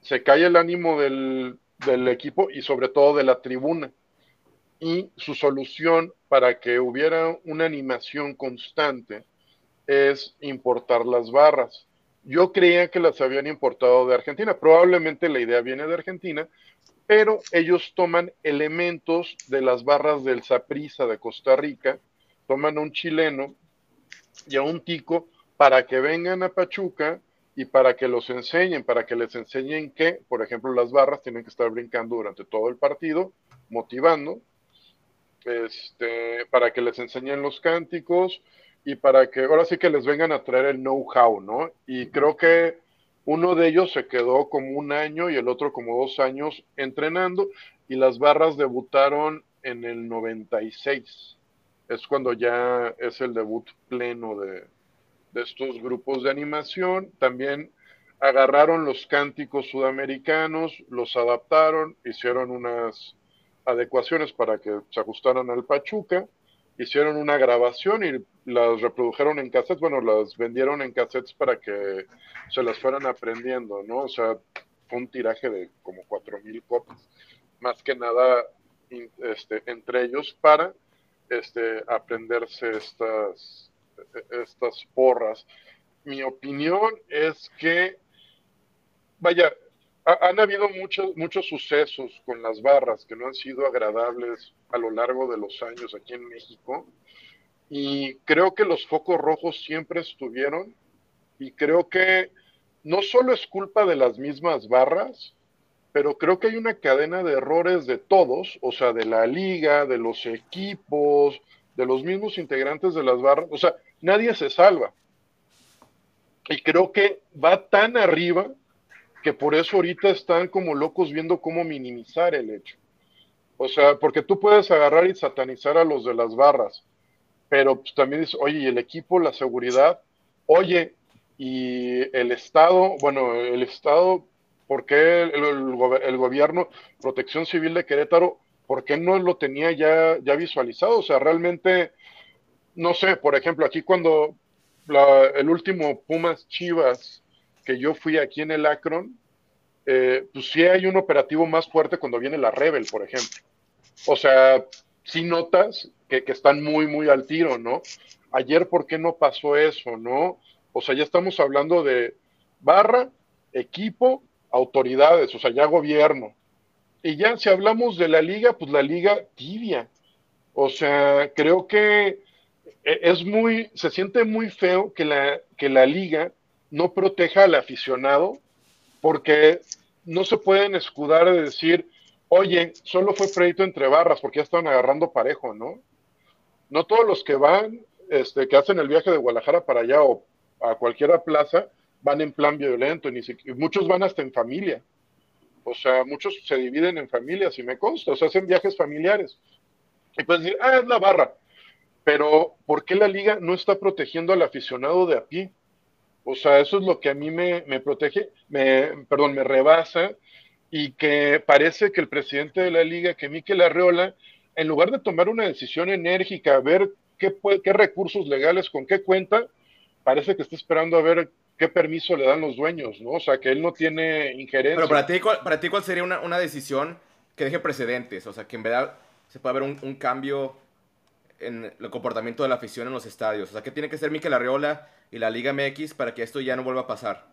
se cae el ánimo del, equipo y sobre todo de la tribuna. Y su solución para que hubiera una animación constante es importar las barras. Yo creía que las habían importado de Argentina, probablemente la idea viene de Argentina, pero ellos toman elementos de las barras del Saprisa de Costa Rica, toman un chileno y a un tico para que vengan a Pachuca y para que los enseñen, para que les enseñen que, por ejemplo, las barras tienen que estar brincando durante todo el partido, motivando, este, para que les enseñen los cánticos y para que ahora sí que les vengan a traer el know-how, ¿no? Y creo que uno de ellos se quedó como un año y el otro como dos años entrenando y las barras debutaron en el 96 es cuando ya es el debut pleno de, estos grupos de animación. También agarraron los cánticos sudamericanos, los adaptaron, hicieron unas adecuaciones para que se ajustaran al Pachuca, hicieron una grabación y las reprodujeron en cassettes, bueno, las vendieron en cassettes para que se las fueran aprendiendo, ¿no? O sea, fue un tiraje de como cuatro mil copias, más que nada este, entre ellos para este, aprenderse estas, estas porras. Mi opinión es que, vaya, han habido muchos, muchos sucesos con las barras que no han sido agradables a lo largo de los años aquí en México. Y creo que los focos rojos siempre estuvieron. Y creo que no solo es culpa de las mismas barras, pero creo que hay una cadena de errores de todos, o sea, de la liga, de los equipos, de los mismos integrantes de las barras, o sea, nadie se salva. Y creo que va tan arriba que por eso ahorita están como locos viendo cómo minimizar el hecho. O sea, porque tú puedes agarrar y satanizar a los de las barras, pero pues también dices, oye, y el equipo, la seguridad, oye, y el Estado, bueno, el Estado ¿Por qué el, gobierno, Protección Civil de Querétaro, por qué no lo tenía ya, ya visualizado? O sea, realmente, no sé, por ejemplo, aquí cuando el último Pumas Chivas que yo fui aquí en el Akron, eh, pues sí hay un operativo más fuerte cuando viene la Rebel, por ejemplo. O sea, sí notas que, están muy, muy al tiro, ¿no? Ayer, ¿por qué no pasó eso, no? O sea, ya estamos hablando de barra, equipo, autoridades, o sea, ya gobierno. Y ya si hablamos de la liga, pues la liga tibia. O sea, creo que e, es muy, se siente muy feo que la, que la liga no proteja al aficionado porque no se pueden escudar de decir, oye, solo fue crédito entre barras porque ya están agarrando parejo, ¿no? No todos los que van, este, que hacen el viaje de Guadalajara para allá o a cualquier plaza, van en plan violento, ni muchos van hasta en familia. O sea, muchos se dividen en familias y me consta, o sea, hacen viajes familiares. Y puedes decir, ah, es la barra. Pero, ¿por qué la liga no está protegiendo al aficionado de a pie? O sea, eso es lo que a mí me, me protege, me, perdón, me rebasa y que parece que el presidente de la liga, que Miquel Arreola, en lugar de tomar una decisión enérgica, ver qué, qué recursos legales, con qué cuenta, parece que está esperando a ver qué permiso le dan los dueños, ¿no? O sea, que él no tiene injerencia. Pero para ti, ¿cuál, para ti, ¿cuál sería una, una decisión que deje precedentes? O sea, que en verdad se pueda ver un, un, cambio en el comportamiento de la afición en los estadios. O sea, ¿qué tiene que ser Miquel Arriola y la Liga MX para que esto ya no vuelva a pasar?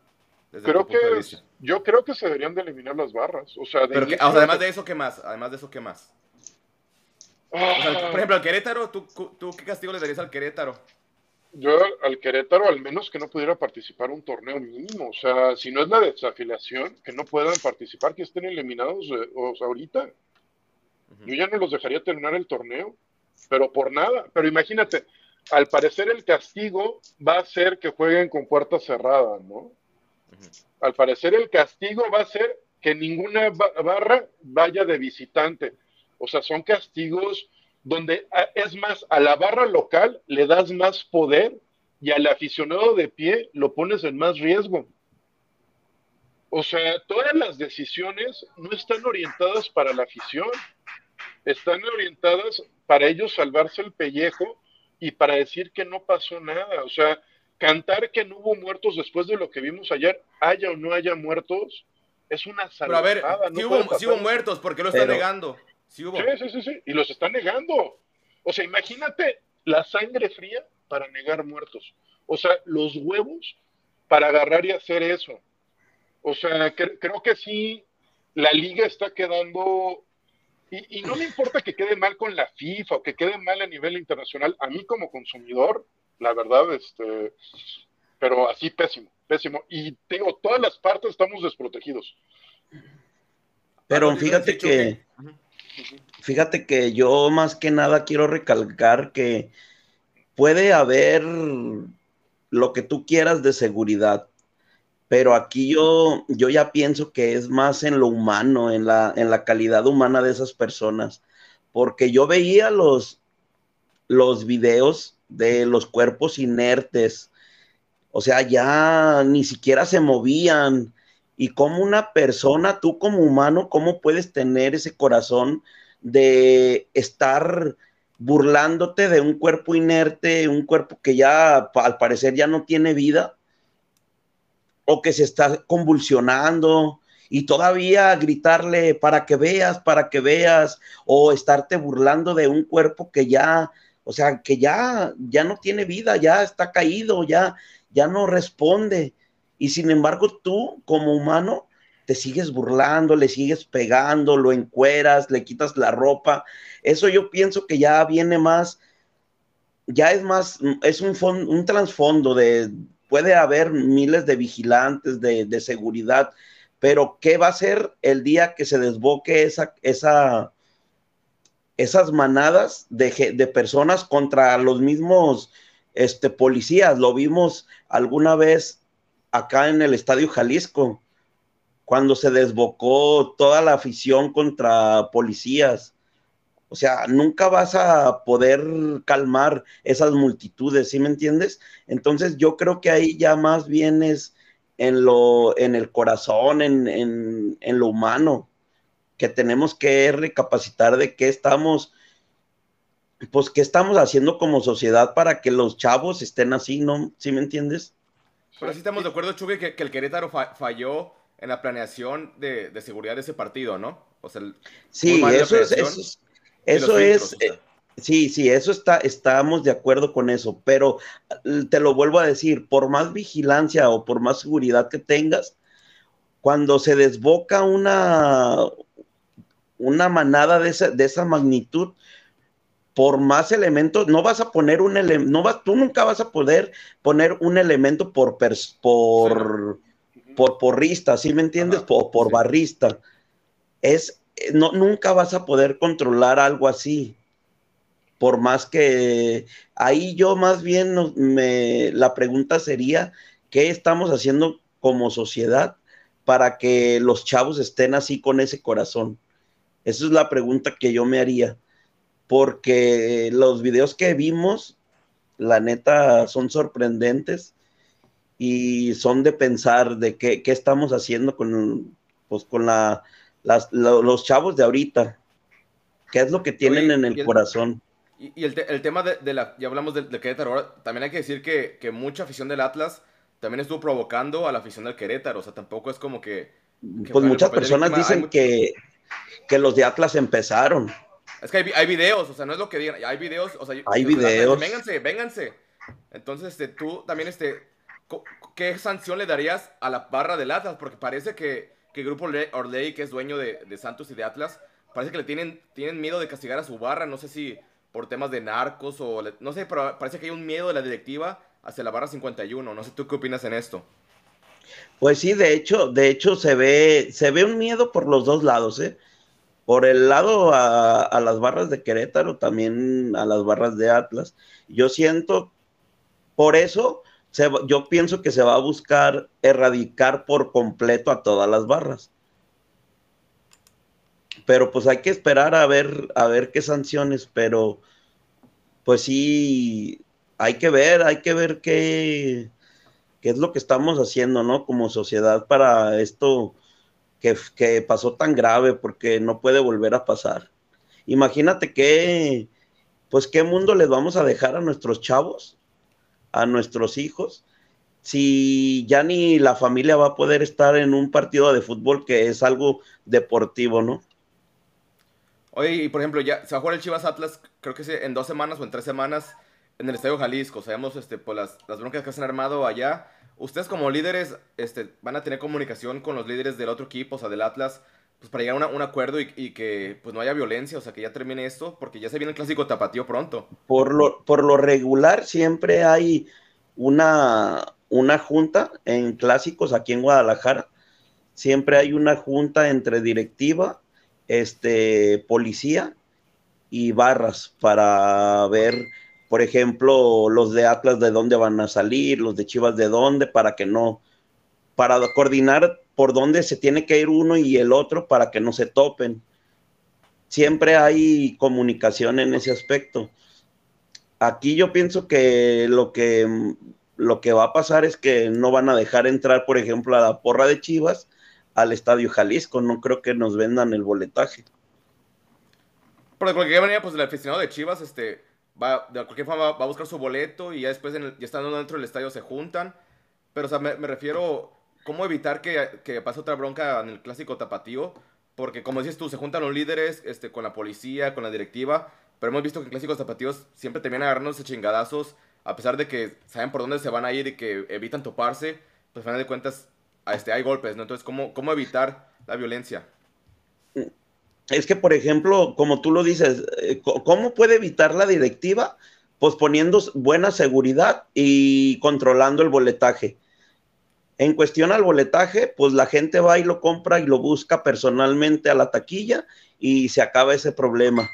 Creo que yo creo que se deberían de eliminar las barras. O sea, de Pero que, o sea, además de eso, ¿qué más? Además de eso, ¿qué más? O sea, por ejemplo, al Querétaro, ¿tú, ¿tú qué castigo le darías al Querétaro? yo al Querétaro al menos que no pudiera participar un torneo mínimo, o sea, si no es la desafiliación, que no puedan participar, que estén eliminados eh, o sea, ahorita. Yo ya no los dejaría terminar el torneo, pero por nada. Pero imagínate, al parecer el castigo va a ser que jueguen con puertas cerradas, ¿no? Al parecer el castigo va a ser que ninguna barra vaya de visitante. O sea, son castigos donde ah, es más, a la barra local le das más poder y al aficionado de pie lo pones en más riesgo. O sea, todas las decisiones no están orientadas para la afición, están orientadas para ellos salvarse el pellejo y para decir que no pasó nada. O sea, cantar que no hubo muertos después de lo que vimos ayer, haya o no haya muertos, es una salvada. Pero a ver, no hubo, hubo, muertos, porque lo están negando? Sí, sí, sí, sí, y los están negando. O sea, imagínate la sangre fría para negar muertos. O sea, los huevos para agarrar y hacer eso. O sea, creo que sí, la liga está quedando, y, y, no me importa que quede mal con la FIFA o que quede mal a nivel internacional, a mí como consumidor, la verdad, este, pero así pésimo, pésimo. Y tengo, todas las partes estamos desprotegidos. Pero fíjate que, Fíjate que yo más que nada quiero recalcar que puede haber lo que tú quieras de seguridad, pero aquí yo, yo ya pienso que es más en lo humano, en la, en la calidad humana de esas personas, porque yo veía los, los videos de los cuerpos inertes, o sea, ya ni siquiera se movían, y como una persona, tú como humano, ¿cómo puedes tener ese corazón de estar burlándote de un cuerpo inerte, un cuerpo que ya al parecer ya no tiene vida, o que se está convulsionando, y todavía gritarle para que veas, para que veas, o estarte burlando de un cuerpo que ya, o sea, que ya, ya no tiene vida, ya está caído, ya, ya no responde. Y sin embargo, tú como humano te sigues burlando, le sigues pegando, lo encueras, le quitas la ropa. Eso yo pienso que ya viene más, ya es más, es un, un trasfondo de, puede haber miles de vigilantes, de, de, seguridad, pero ¿qué va a ser el día que se desboque esa, esa, esas manadas de, de personas contra los mismos este, policías? Lo vimos alguna vez acá en el Estadio Jalisco, cuando se desbocó toda la afición contra policías. O sea, nunca vas a poder calmar esas multitudes, ¿sí me entiendes? Entonces yo creo que ahí ya más bien es en lo, en el corazón, en, en, en lo humano, que tenemos que recapacitar de qué estamos, pues qué estamos haciendo como sociedad para que los chavos estén así, ¿no? ¿Sí me entiendes? Pero sí estamos de acuerdo, Chugue, que, que el Querétaro falló en la planeación de, de seguridad de ese partido, ¿no? O sea, el- Sí, eso es, eso es, filtros, o sea. eh, sí, sí, eso está, estamos de acuerdo con eso, pero eh, te lo vuelvo a decir, por más vigilancia o por más seguridad que tengas, cuando se desboca una, una manada de esa, de esa magnitud, por más elementos, no vas a poner un elemento, no vas, tú nunca vas a poder poner un elemento por, pers- por, por porrista, ¿sí me entiendes? Ajá, por por sí. barrista. Es, eh, no, nunca vas a poder controlar algo así. Por más que ahí yo más bien no- me, la pregunta sería, ¿qué estamos haciendo como sociedad para que los chavos estén así con ese corazón? Esa es la pregunta que yo me haría, porque los videos que vimos, la neta, son sorprendentes y son de pensar de qué, qué estamos haciendo con, pues, con la, las- los chavos de ahorita, qué es lo que tienen Oye, en y el corazón. Y, y el, te- el tema de, de la, ya hablamos del, Querétaro, ahora también hay que decir que, que mucha afición del Atlas también estuvo provocando a la afición del Querétaro, o sea, tampoco es como que... que Pues muchas personas dicen mucho- que, que los de Atlas empezaron. Es que hay, vi- hay videos, o sea, no es lo que digan, hay videos, o sea, Hay videos. Vénganse, vénganse. Entonces, este, tú también, este, ¿qué sanción le darías a la barra del Atlas? Porque parece que, que el grupo Orle- Orley, que es dueño de, de Santos y de Atlas, parece que le tienen, tienen miedo de castigar a su barra, no sé si por temas de narcos o, le- no sé, pero parece que hay un miedo de la directiva hacia la barra 51, no sé tú qué opinas en esto. Pues sí, de hecho, de hecho se ve, se ve un miedo por los dos lados, ¿eh? Por el lado a, las barras de Querétaro, también a las barras de Atlas. Yo siento, por eso, yo pienso que se va a buscar erradicar por completo a todas las barras. Pero pues hay que esperar a ver, a ver qué sanciones, pero pues sí, hay que ver, hay que ver qué, qué es lo que estamos haciendo, ¿no? Como sociedad para esto que, pasó tan grave, porque no puede volver a pasar. Imagínate qué, pues qué mundo les vamos a dejar a nuestros chavos, a nuestros hijos, si ya ni la familia va a poder estar en un partido de fútbol que es algo deportivo, ¿no? Oye, y por ejemplo, ya se va a jugar el Chivas Atlas, creo que en dos semanas o en tres semanas en el Estadio Jalisco. Sabemos este, pues, las, las broncas que se han armado allá. Ustedes como líderes este, van a tener comunicación con los líderes del otro equipo, o sea, del Atlas, pues para llegar a un acuerdo y, y que pues no haya violencia, o sea, que ya termine esto, porque ya se viene el clásico tapatío pronto. Por lo, por lo regular siempre hay una, una junta en clásicos aquí en Guadalajara. Siempre hay una junta entre directiva, este, policía y barras para ver, por ejemplo, los de Atlas de dónde van a salir, los de Chivas de dónde, para que no, para coordinar por dónde se tiene que ir uno y el otro para que no se topen. Siempre hay comunicación en ese aspecto. Aquí yo pienso que lo que lo que va a pasar es que no van a dejar entrar, por ejemplo, a la porra de Chivas al Estadio Jalisco. No creo que nos vendan el boletaje. Pero de cualquier manera, pues el aficionado de Chivas, este, va, de cualquier forma va a buscar su boleto y ya después, en el- ya estando dentro del estadio, se juntan. Pero, o sea, me, me refiero, ¿cómo evitar que, que pase otra bronca en el clásico tapatío? Porque, como dices tú, se juntan los líderes este, con la policía, con la directiva, pero hemos visto que en clásicos tapatíos siempre terminan agarrándose chingadazos, a pesar de que saben por dónde se van a ir y que evitan toparse, pues al final de cuentas este, hay golpes, ¿no? Entonces, ¿cómo, cómo evitar la violencia? Es que, por ejemplo, como tú lo dices, eh, ¿cómo puede evitar la directiva? Pues poniendo buena seguridad y controlando el boletaje. En cuestión al boletaje, pues la gente va y lo compra y lo busca personalmente a la taquilla y se acaba ese problema.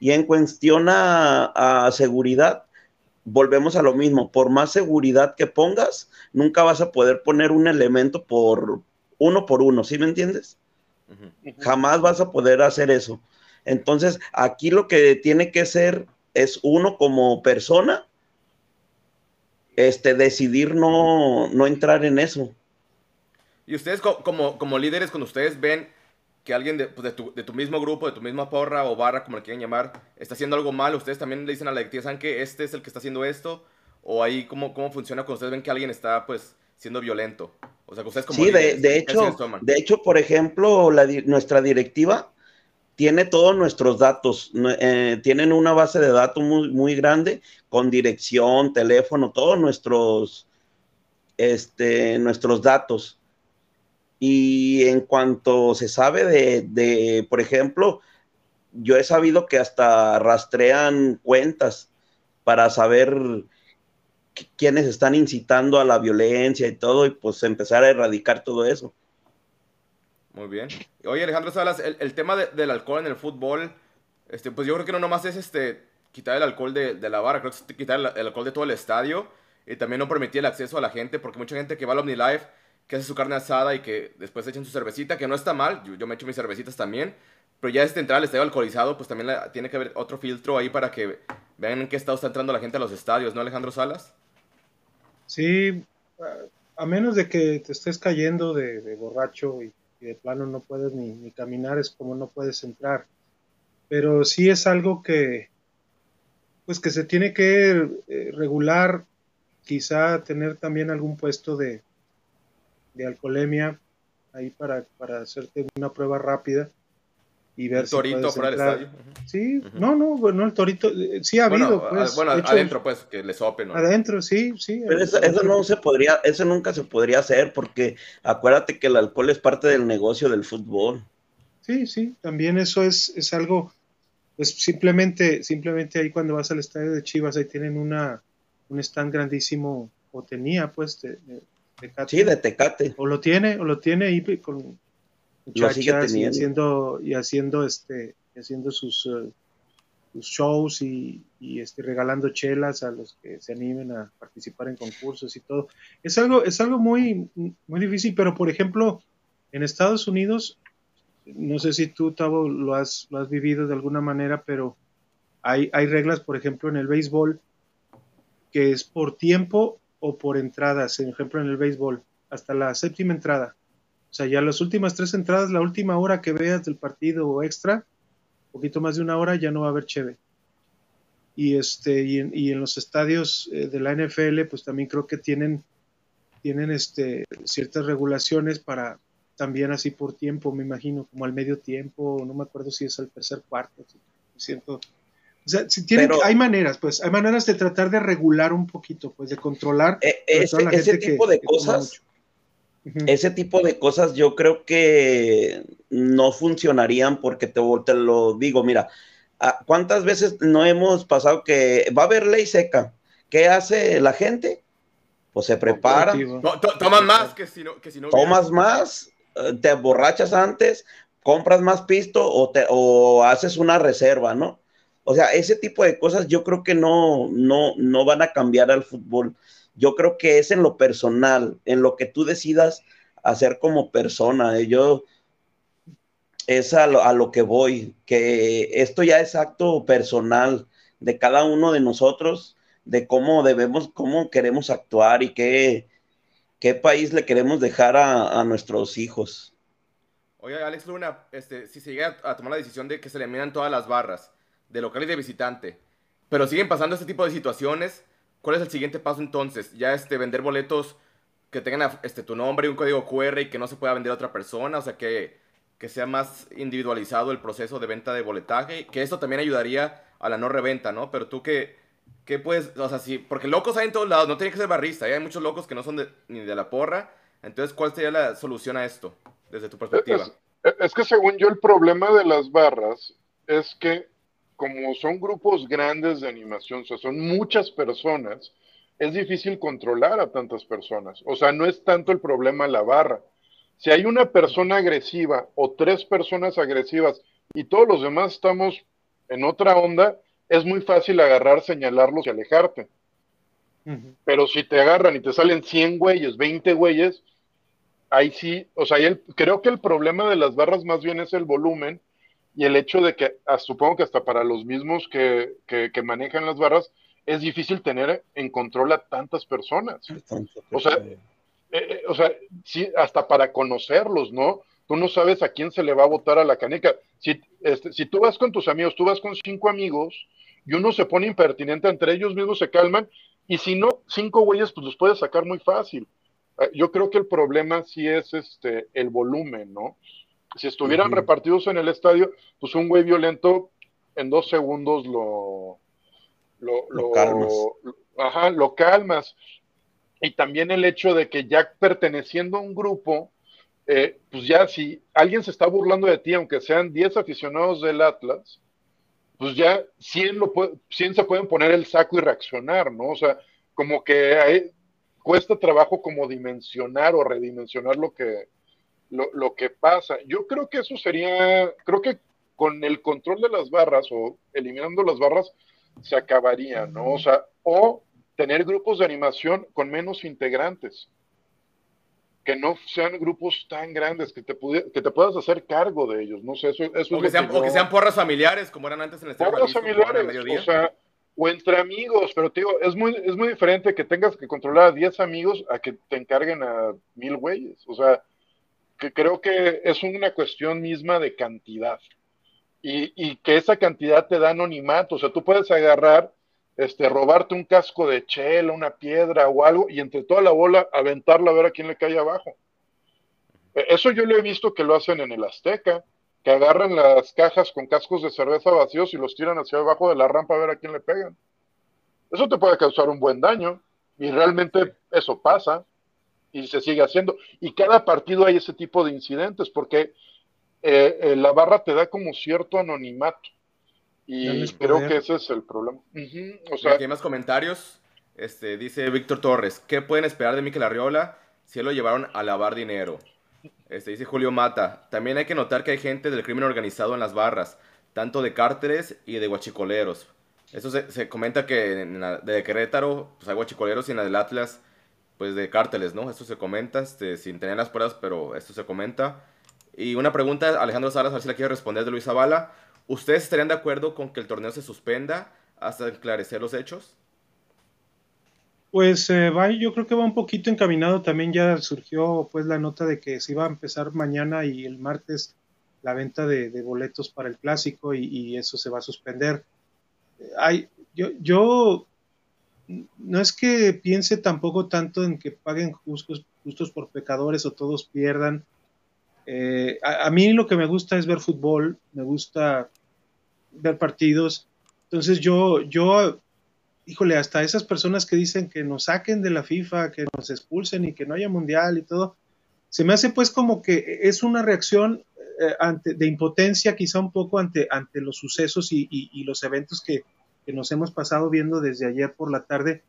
Y en cuestión a, a seguridad, volvemos a lo mismo. Por más seguridad que pongas, nunca vas a poder poner un elemento por uno por uno, ¿sí me entiendes? Jamás vas a poder hacer eso. Entonces, aquí lo que tiene que ser es uno como persona, este, decidir no, no entrar en eso. Y ustedes co- como, como líderes, cuando ustedes ven que alguien de, pues, de tu, de tu mismo grupo, de tu misma porra o barra, como le quieran llamar, está haciendo algo mal, ustedes también le dicen a la directiva, ¿saben que este es el que está haciendo esto? O ahí, ¿cómo, cómo funciona cuando ustedes ven que alguien está, pues, siendo violento? O O sea, que ustedes como Sí, de, líderes, de ¿qué hecho, de hecho, por ejemplo, la nuestra directiva tiene todos nuestros datos. Eh, tienen una base de datos muy, muy grande con dirección, teléfono, todos nuestros, este, nuestros datos. Y en cuanto se sabe de, de, por ejemplo, yo he sabido que hasta rastrean cuentas para saber qui- quiénes están incitando a la violencia y todo, y pues empezar a erradicar todo eso. Muy bien. Oye, Alejandro Salas, el, el tema de- del alcohol en el fútbol, este, pues yo creo que no nomás es este quitar el alcohol de, de la barra, creo que es quitar el, alcohol de todo el estadio y también no permitir el acceso a la gente, porque mucha gente que va al OmniLife, que hace su carne asada y que después echan su cervecita, que no está mal, yo, me echo mis cervecitas también, pero ya este entrar al estadio alcoholizado, pues también tiene que haber otro filtro ahí para que vean en qué estado está entrando la gente a los estadios, ¿no, Alejandro Salas? Sí, a- menos de que te estés cayendo de, borracho y, de plano no puedes ni, ni caminar, es como no puedes entrar. Pero sí es algo que, pues que se tiene que eh, regular, quizá tener también algún puesto de, de alcoholemia ahí para, para hacerte una prueba rápida y ver si torito fuera del estadio. Sí, no, no, bueno, el torito, eh, sí ha habido, bueno, pues. a- bueno, de hecho, adentro, pues, que le sopen, ¿no? Adentro, sí, sí. Pero eso, eso no se podría, eso nunca se podría hacer, porque acuérdate que el alcohol es parte del negocio del fútbol. Sí, sí, también eso es, es algo, pues simplemente, simplemente ahí cuando vas al estadio de Chivas, ahí tienen una, un stand grandísimo, o tenía pues, de, de- Tecate. Sí, de Tecate. o lo tiene, o lo tiene ahí con muchachas y haciendo, y haciendo este, y haciendo sus, eh, sus shows y, y, este, regalando chelas a los que se animen a participar en concursos y todo. Es algo, es algo muy, muy difícil, pero por ejemplo, en Estados Unidos, no sé si tú, Tavo, lo has, lo has vivido de alguna manera, pero hay, hay reglas, por ejemplo, en el béisbol, que es por tiempo o por entradas. Por ejemplo, en el béisbol, hasta la séptima entrada. O sea, ya las últimas tres entradas, la última hora que veas del partido o extra, un poquito más de una hora, ya no va a haber cheve. Y, este, y, en, y en los estadios eh, de la NFL, pues también creo que tienen, tienen este, ciertas regulaciones para también así por tiempo, me imagino, como al medio tiempo, no me acuerdo si es al tercer cuarto. si- Siento. O sea, si tienen, Pero- hay maneras, pues, hay maneras de tratar de regular un poquito, pues, de controlar. E- sobre ese que- tipo de que cosas, ese tipo de cosas yo creo que no funcionarían porque te, te lo digo, mira, ¿a- ¿cuántas veces no hemos pasado que va a haber ley seca? ¿Qué hace la gente? Pues se prepara, Deportivo. To- to- toman más que si no, que si no tomas más, eh, te borrachas antes, compras más pisto o, te, o haces una reserva, ¿no? O sea, ese tipo de cosas yo creo que no, no, no van a cambiar al fútbol. Yo creo que es en lo personal, en lo que tú decidas hacer como persona. Eh, Yo es a lo, a lo que voy, que esto ya es acto personal de cada uno de nosotros, de cómo debemos, cómo queremos actuar y qué, qué país le queremos dejar a, a nuestros hijos. Oye, Alex Luna, este, si se llega a tomar la decisión de que se eliminan todas las barras, de local y de visitante, pero siguen pasando este tipo de situaciones, ¿cuál es el siguiente paso entonces? ¿Ya este, vender boletos que tengan este, tu nombre y un código QR y que no se pueda vender a otra persona? O sea, que, que sea más individualizado el proceso de venta de boletaje, que esto también ayudaría a la no reventa, ¿no? Pero tú que, que puedes, o sea, sí, porque locos hay en todos lados, no tiene que ser barrista, ¿eh? hay muchos locos que no son de- ni de la porra, entonces, ¿cuál sería la solución a esto, desde tu perspectiva? Es, es que según yo el problema de las barras es que como son grupos grandes de animación, o sea, son muchas personas, es difícil controlar a tantas personas. O sea, no es tanto el problema la barra. Si hay una persona agresiva o tres personas agresivas y todos los demás estamos en otra onda, es muy fácil agarrar, señalarlos y alejarte. Pero si te agarran y te salen 100 güeyes, 20 güeyes, ahí sí, o sea, el- creo que el problema de las barras más bien es el volumen y el hecho de que, ah, supongo que hasta para los mismos que, que, que manejan las barras, es difícil tener en control a tantas personas. O sea, eh, eh, o sea, sí, hasta para conocerlos, ¿no? Tú no sabes a quién se le va a votar a la caneca. Si, este, si tú vas con tus amigos, tú vas con cinco amigos y uno se pone impertinente entre ellos mismos, se calman, y si no, cinco güeyes, pues los puedes sacar muy fácil. Eh, Yo creo que el problema sí es este el volumen, ¿no? Si estuvieran repartidos en el estadio, pues un güey violento en dos segundos lo, lo, Lo lo- calmas. lo- ajá, lo calmas. Y también el hecho de que ya perteneciendo a un grupo, eh, pues ya si alguien se está burlando de ti, aunque sean 10 aficionados del Atlas, pues ya 100, lo pue- 100 se pueden poner el saco y reaccionar, ¿no? O sea, como que hay- cuesta trabajo como dimensionar o redimensionar lo que, lo, lo que pasa. Yo creo que eso sería, creo que con el control de las barras o eliminando las barras se acabaría, ¿no? O sea, o tener grupos de animación con menos integrantes, que no sean grupos tan grandes, que te, que te puedas hacer cargo de ellos, no sé, eso, eso es O lo que, sean, que o que sean porras familiares, como eran antes en el Porras familiares, o sea, o entre amigos, pero te digo, es muy, es muy diferente que tengas que controlar a 10 amigos a que te encarguen a mil güeyes. O sea, que creo que es una cuestión misma de cantidad. Y, y que esa cantidad te da anonimato. O sea, tú puedes agarrar, este, robarte un casco de chela, una piedra o algo, y entre toda la bola aventarla a ver a quién le cae abajo. Eh, Eso yo lo he visto que lo hacen en el Azteca que agarran las cajas con cascos de cerveza vacíos y los tiran hacia abajo de la rampa a ver a quién le pegan. Eso te puede causar un buen daño y realmente eso pasa y se sigue haciendo. Y cada partido hay ese tipo de incidentes porque eh, eh, la barra te da como cierto anonimato y creo poder. que ese es el problema. O sea, aquí hay más comentarios. Este, dice Víctor Torres, ¿qué pueden esperar de Mikel Arriola si él lo llevaron a lavar dinero? Este, dice Julio Mata, también hay que notar que hay gente del crimen organizado en las barras, tanto de cárteles y de guachicoleros. Eso se, se comenta que en la de Querétaro pues hay guachicoleros y en la del Atlas pues de cárteles, ¿no? Esto se comenta, este, sin tener las pruebas, pero esto se comenta. Y una pregunta, Alejandro Salas, a ver si la quiere responder de Luis Zavala. ¿Ustedes estarían de acuerdo con que el torneo se suspenda hasta esclarecer los hechos? Pues eh, va, yo creo que va un poquito encaminado. También ya surgió pues la nota de que se iba a empezar mañana y el martes la venta de, boletos para el clásico y, y eso se va a suspender. Eh, Hay, yo, yo no es que piense tampoco tanto en que paguen justos, justos por pecadores o todos pierdan. Eh, a, mí lo que me gusta es ver fútbol, me gusta ver partidos. Entonces yo, yo híjole, hasta esas personas que dicen que nos saquen de la FIFA, que nos expulsen y que no haya mundial y todo, se me hace pues como que es una reacción eh, ante, de impotencia quizá un poco ante, ante los sucesos y- y los eventos que, que nos hemos pasado viendo desde ayer por la tarde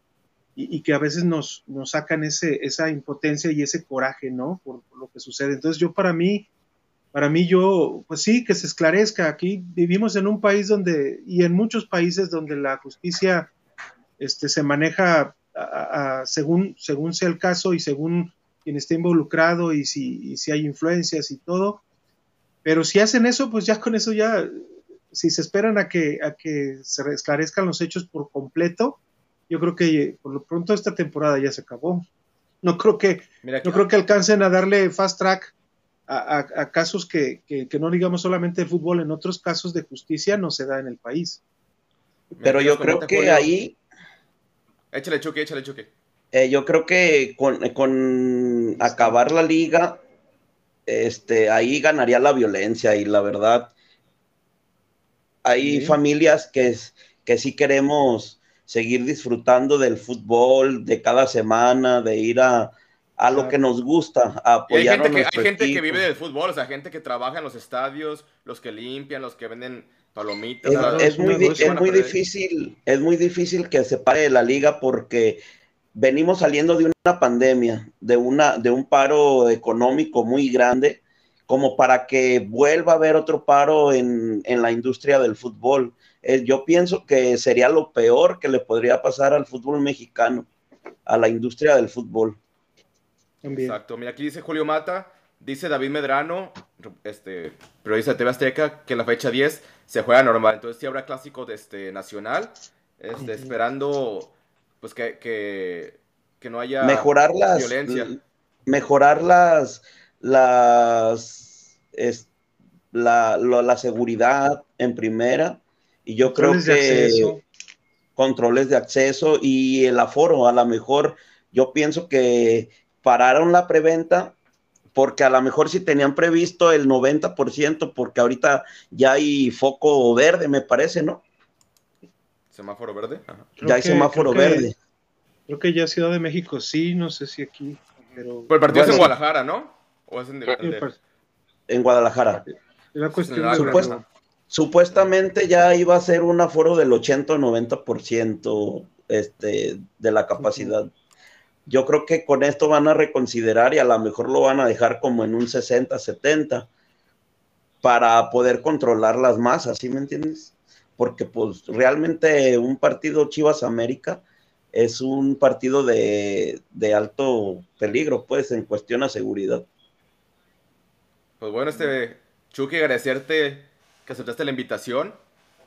y, y que a veces nos, nos sacan ese, esa impotencia y ese coraje, ¿no? Por, por lo que sucede. Entonces yo para mí, para mí yo, pues sí, que se esclarezca. Aquí vivimos en un país donde, y en muchos países donde la justicia este, se maneja a- a- según, según sea el caso y según quien esté involucrado y si, y si hay influencias y todo. Pero si hacen eso, pues ya con eso ya, si se esperan a que, a que se esclarezcan los hechos por completo, yo creo que por lo pronto esta temporada ya se acabó. No creo que, Mira, no creo que alcancen a darle fast track a, a- a casos que, que- que no digamos solamente de fútbol, en otros casos de justicia no se da en el país. Pero yo creo que ahí, Échale choque, échale choque. eh, yo creo que con, con acabar la liga, este, ahí ganaría la violencia y la verdad, hay Sí. familias que, que sí queremos seguir disfrutando del fútbol, de cada semana, de ir a, a lo que nos gusta, a Y hay apoyar gente, a que, hay gente que vive del fútbol, o sea, gente que trabaja en los estadios, los que limpian, los que venden palomitas. Es, muy, es muy difícil, es muy difícil que se pare la liga porque venimos saliendo de una pandemia, de una, de un paro económico muy grande, como para que vuelva a haber otro paro en, en la industria del fútbol. Eh, yo pienso que sería lo peor que le podría pasar al fútbol mexicano, a la industria del fútbol. También. Exacto. Mira, aquí dice Julio Mata, dice David Medrano, este, periodista de TV Azteca, que en la fecha 10 se juega normal. Entonces sí habrá clásico de este, nacional, este, esperando pues que, que, que no haya mejorar las violencia. mejorar las las es- la, lo- la seguridad en primera y yo creo de que acceso. controles de acceso y el aforo a lo mejor yo pienso que pararon la preventa porque a lo mejor si tenían previsto el 90%, porque ahorita ya hay foco verde, me parece, ¿no? Semáforo verde. Ajá. Ya hay que- semáforo creo que- verde. Creo que ya Ciudad de México sí, no sé si aquí, pero Pero el partido es en Bueno. Guadalajara, ¿no? ¿O es en pues, En Guadalajara. cuestión la-. Supuestamente ya iba a ser un aforo del 80 o 90% este, de la capacidad. Yo creo que con esto van a reconsiderar y a lo mejor lo van a dejar como en un 60, 70 para poder controlar las masas, ¿sí me entiendes? Porque pues realmente un partido Chivas América es un partido de, de alto peligro, pues en cuestión a seguridad. Pues bueno, este Chucky, agradecerte que aceptaste la invitación.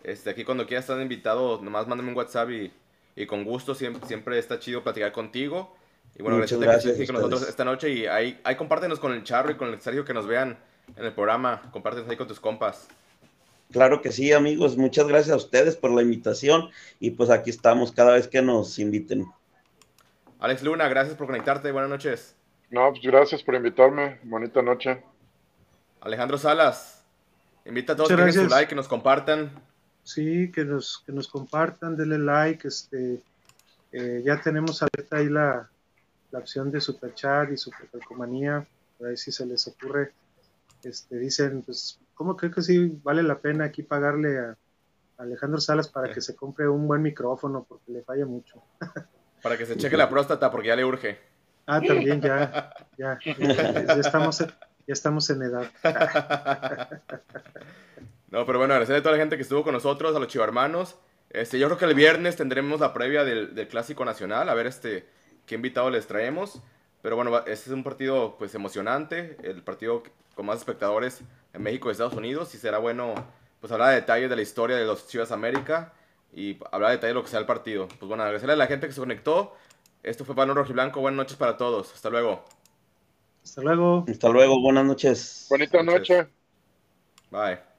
Este, aquí cuando quieras estar invitado, nomás mándame un WhatsApp y, y con gusto siempre, siempre está chido platicar contigo. Y bueno, Muchas agradecerte que gracias estés aquí con nosotros esta noche y ahí, ahí compártenos con el Charro y con el Sergio que nos vean en el programa. Compártenos ahí con tus compas. Claro que sí, amigos. Muchas gracias a ustedes por la invitación y pues aquí estamos cada vez que nos inviten. Alex Luna, gracias por conectarte. Buenas noches. No, pues gracias por invitarme. Bonita noche. Alejandro Salas, invita a todos que dejen su like, que nos compartan. Sí, que nos, que nos compartan, denle like, este, eh, ya tenemos abierta ahí la, la opción de super chat y super calcomanía, por ahí si se les ocurre, este, dicen, pues, ¿cómo creo que sí vale la pena aquí pagarle a, Alejandro Salas para que se compre un buen micrófono porque le falla mucho? Para que se cheque la próstata porque ya le urge. Ah, también ya, ya, ya, ya estamos, ya estamos en edad. No, pero bueno, agradecer a toda la gente que estuvo con nosotros, a los chivarmanos. Este, yo creo que el viernes tendremos la previa del, del Clásico Nacional, a ver este qué invitado les traemos. Pero bueno, este es un partido pues emocionante, el partido con más espectadores en México y Estados Unidos, y será bueno pues hablar de detalles de la historia de los Chivas América y hablar de detalles de lo que sea el partido. Pues bueno, agradecerle a la gente que se conectó. Esto fue Balón Rojiblanco, buenas noches para todos, hasta luego. Hasta luego. Hasta luego, buenas noches. Bonita Noches. noche. Bye.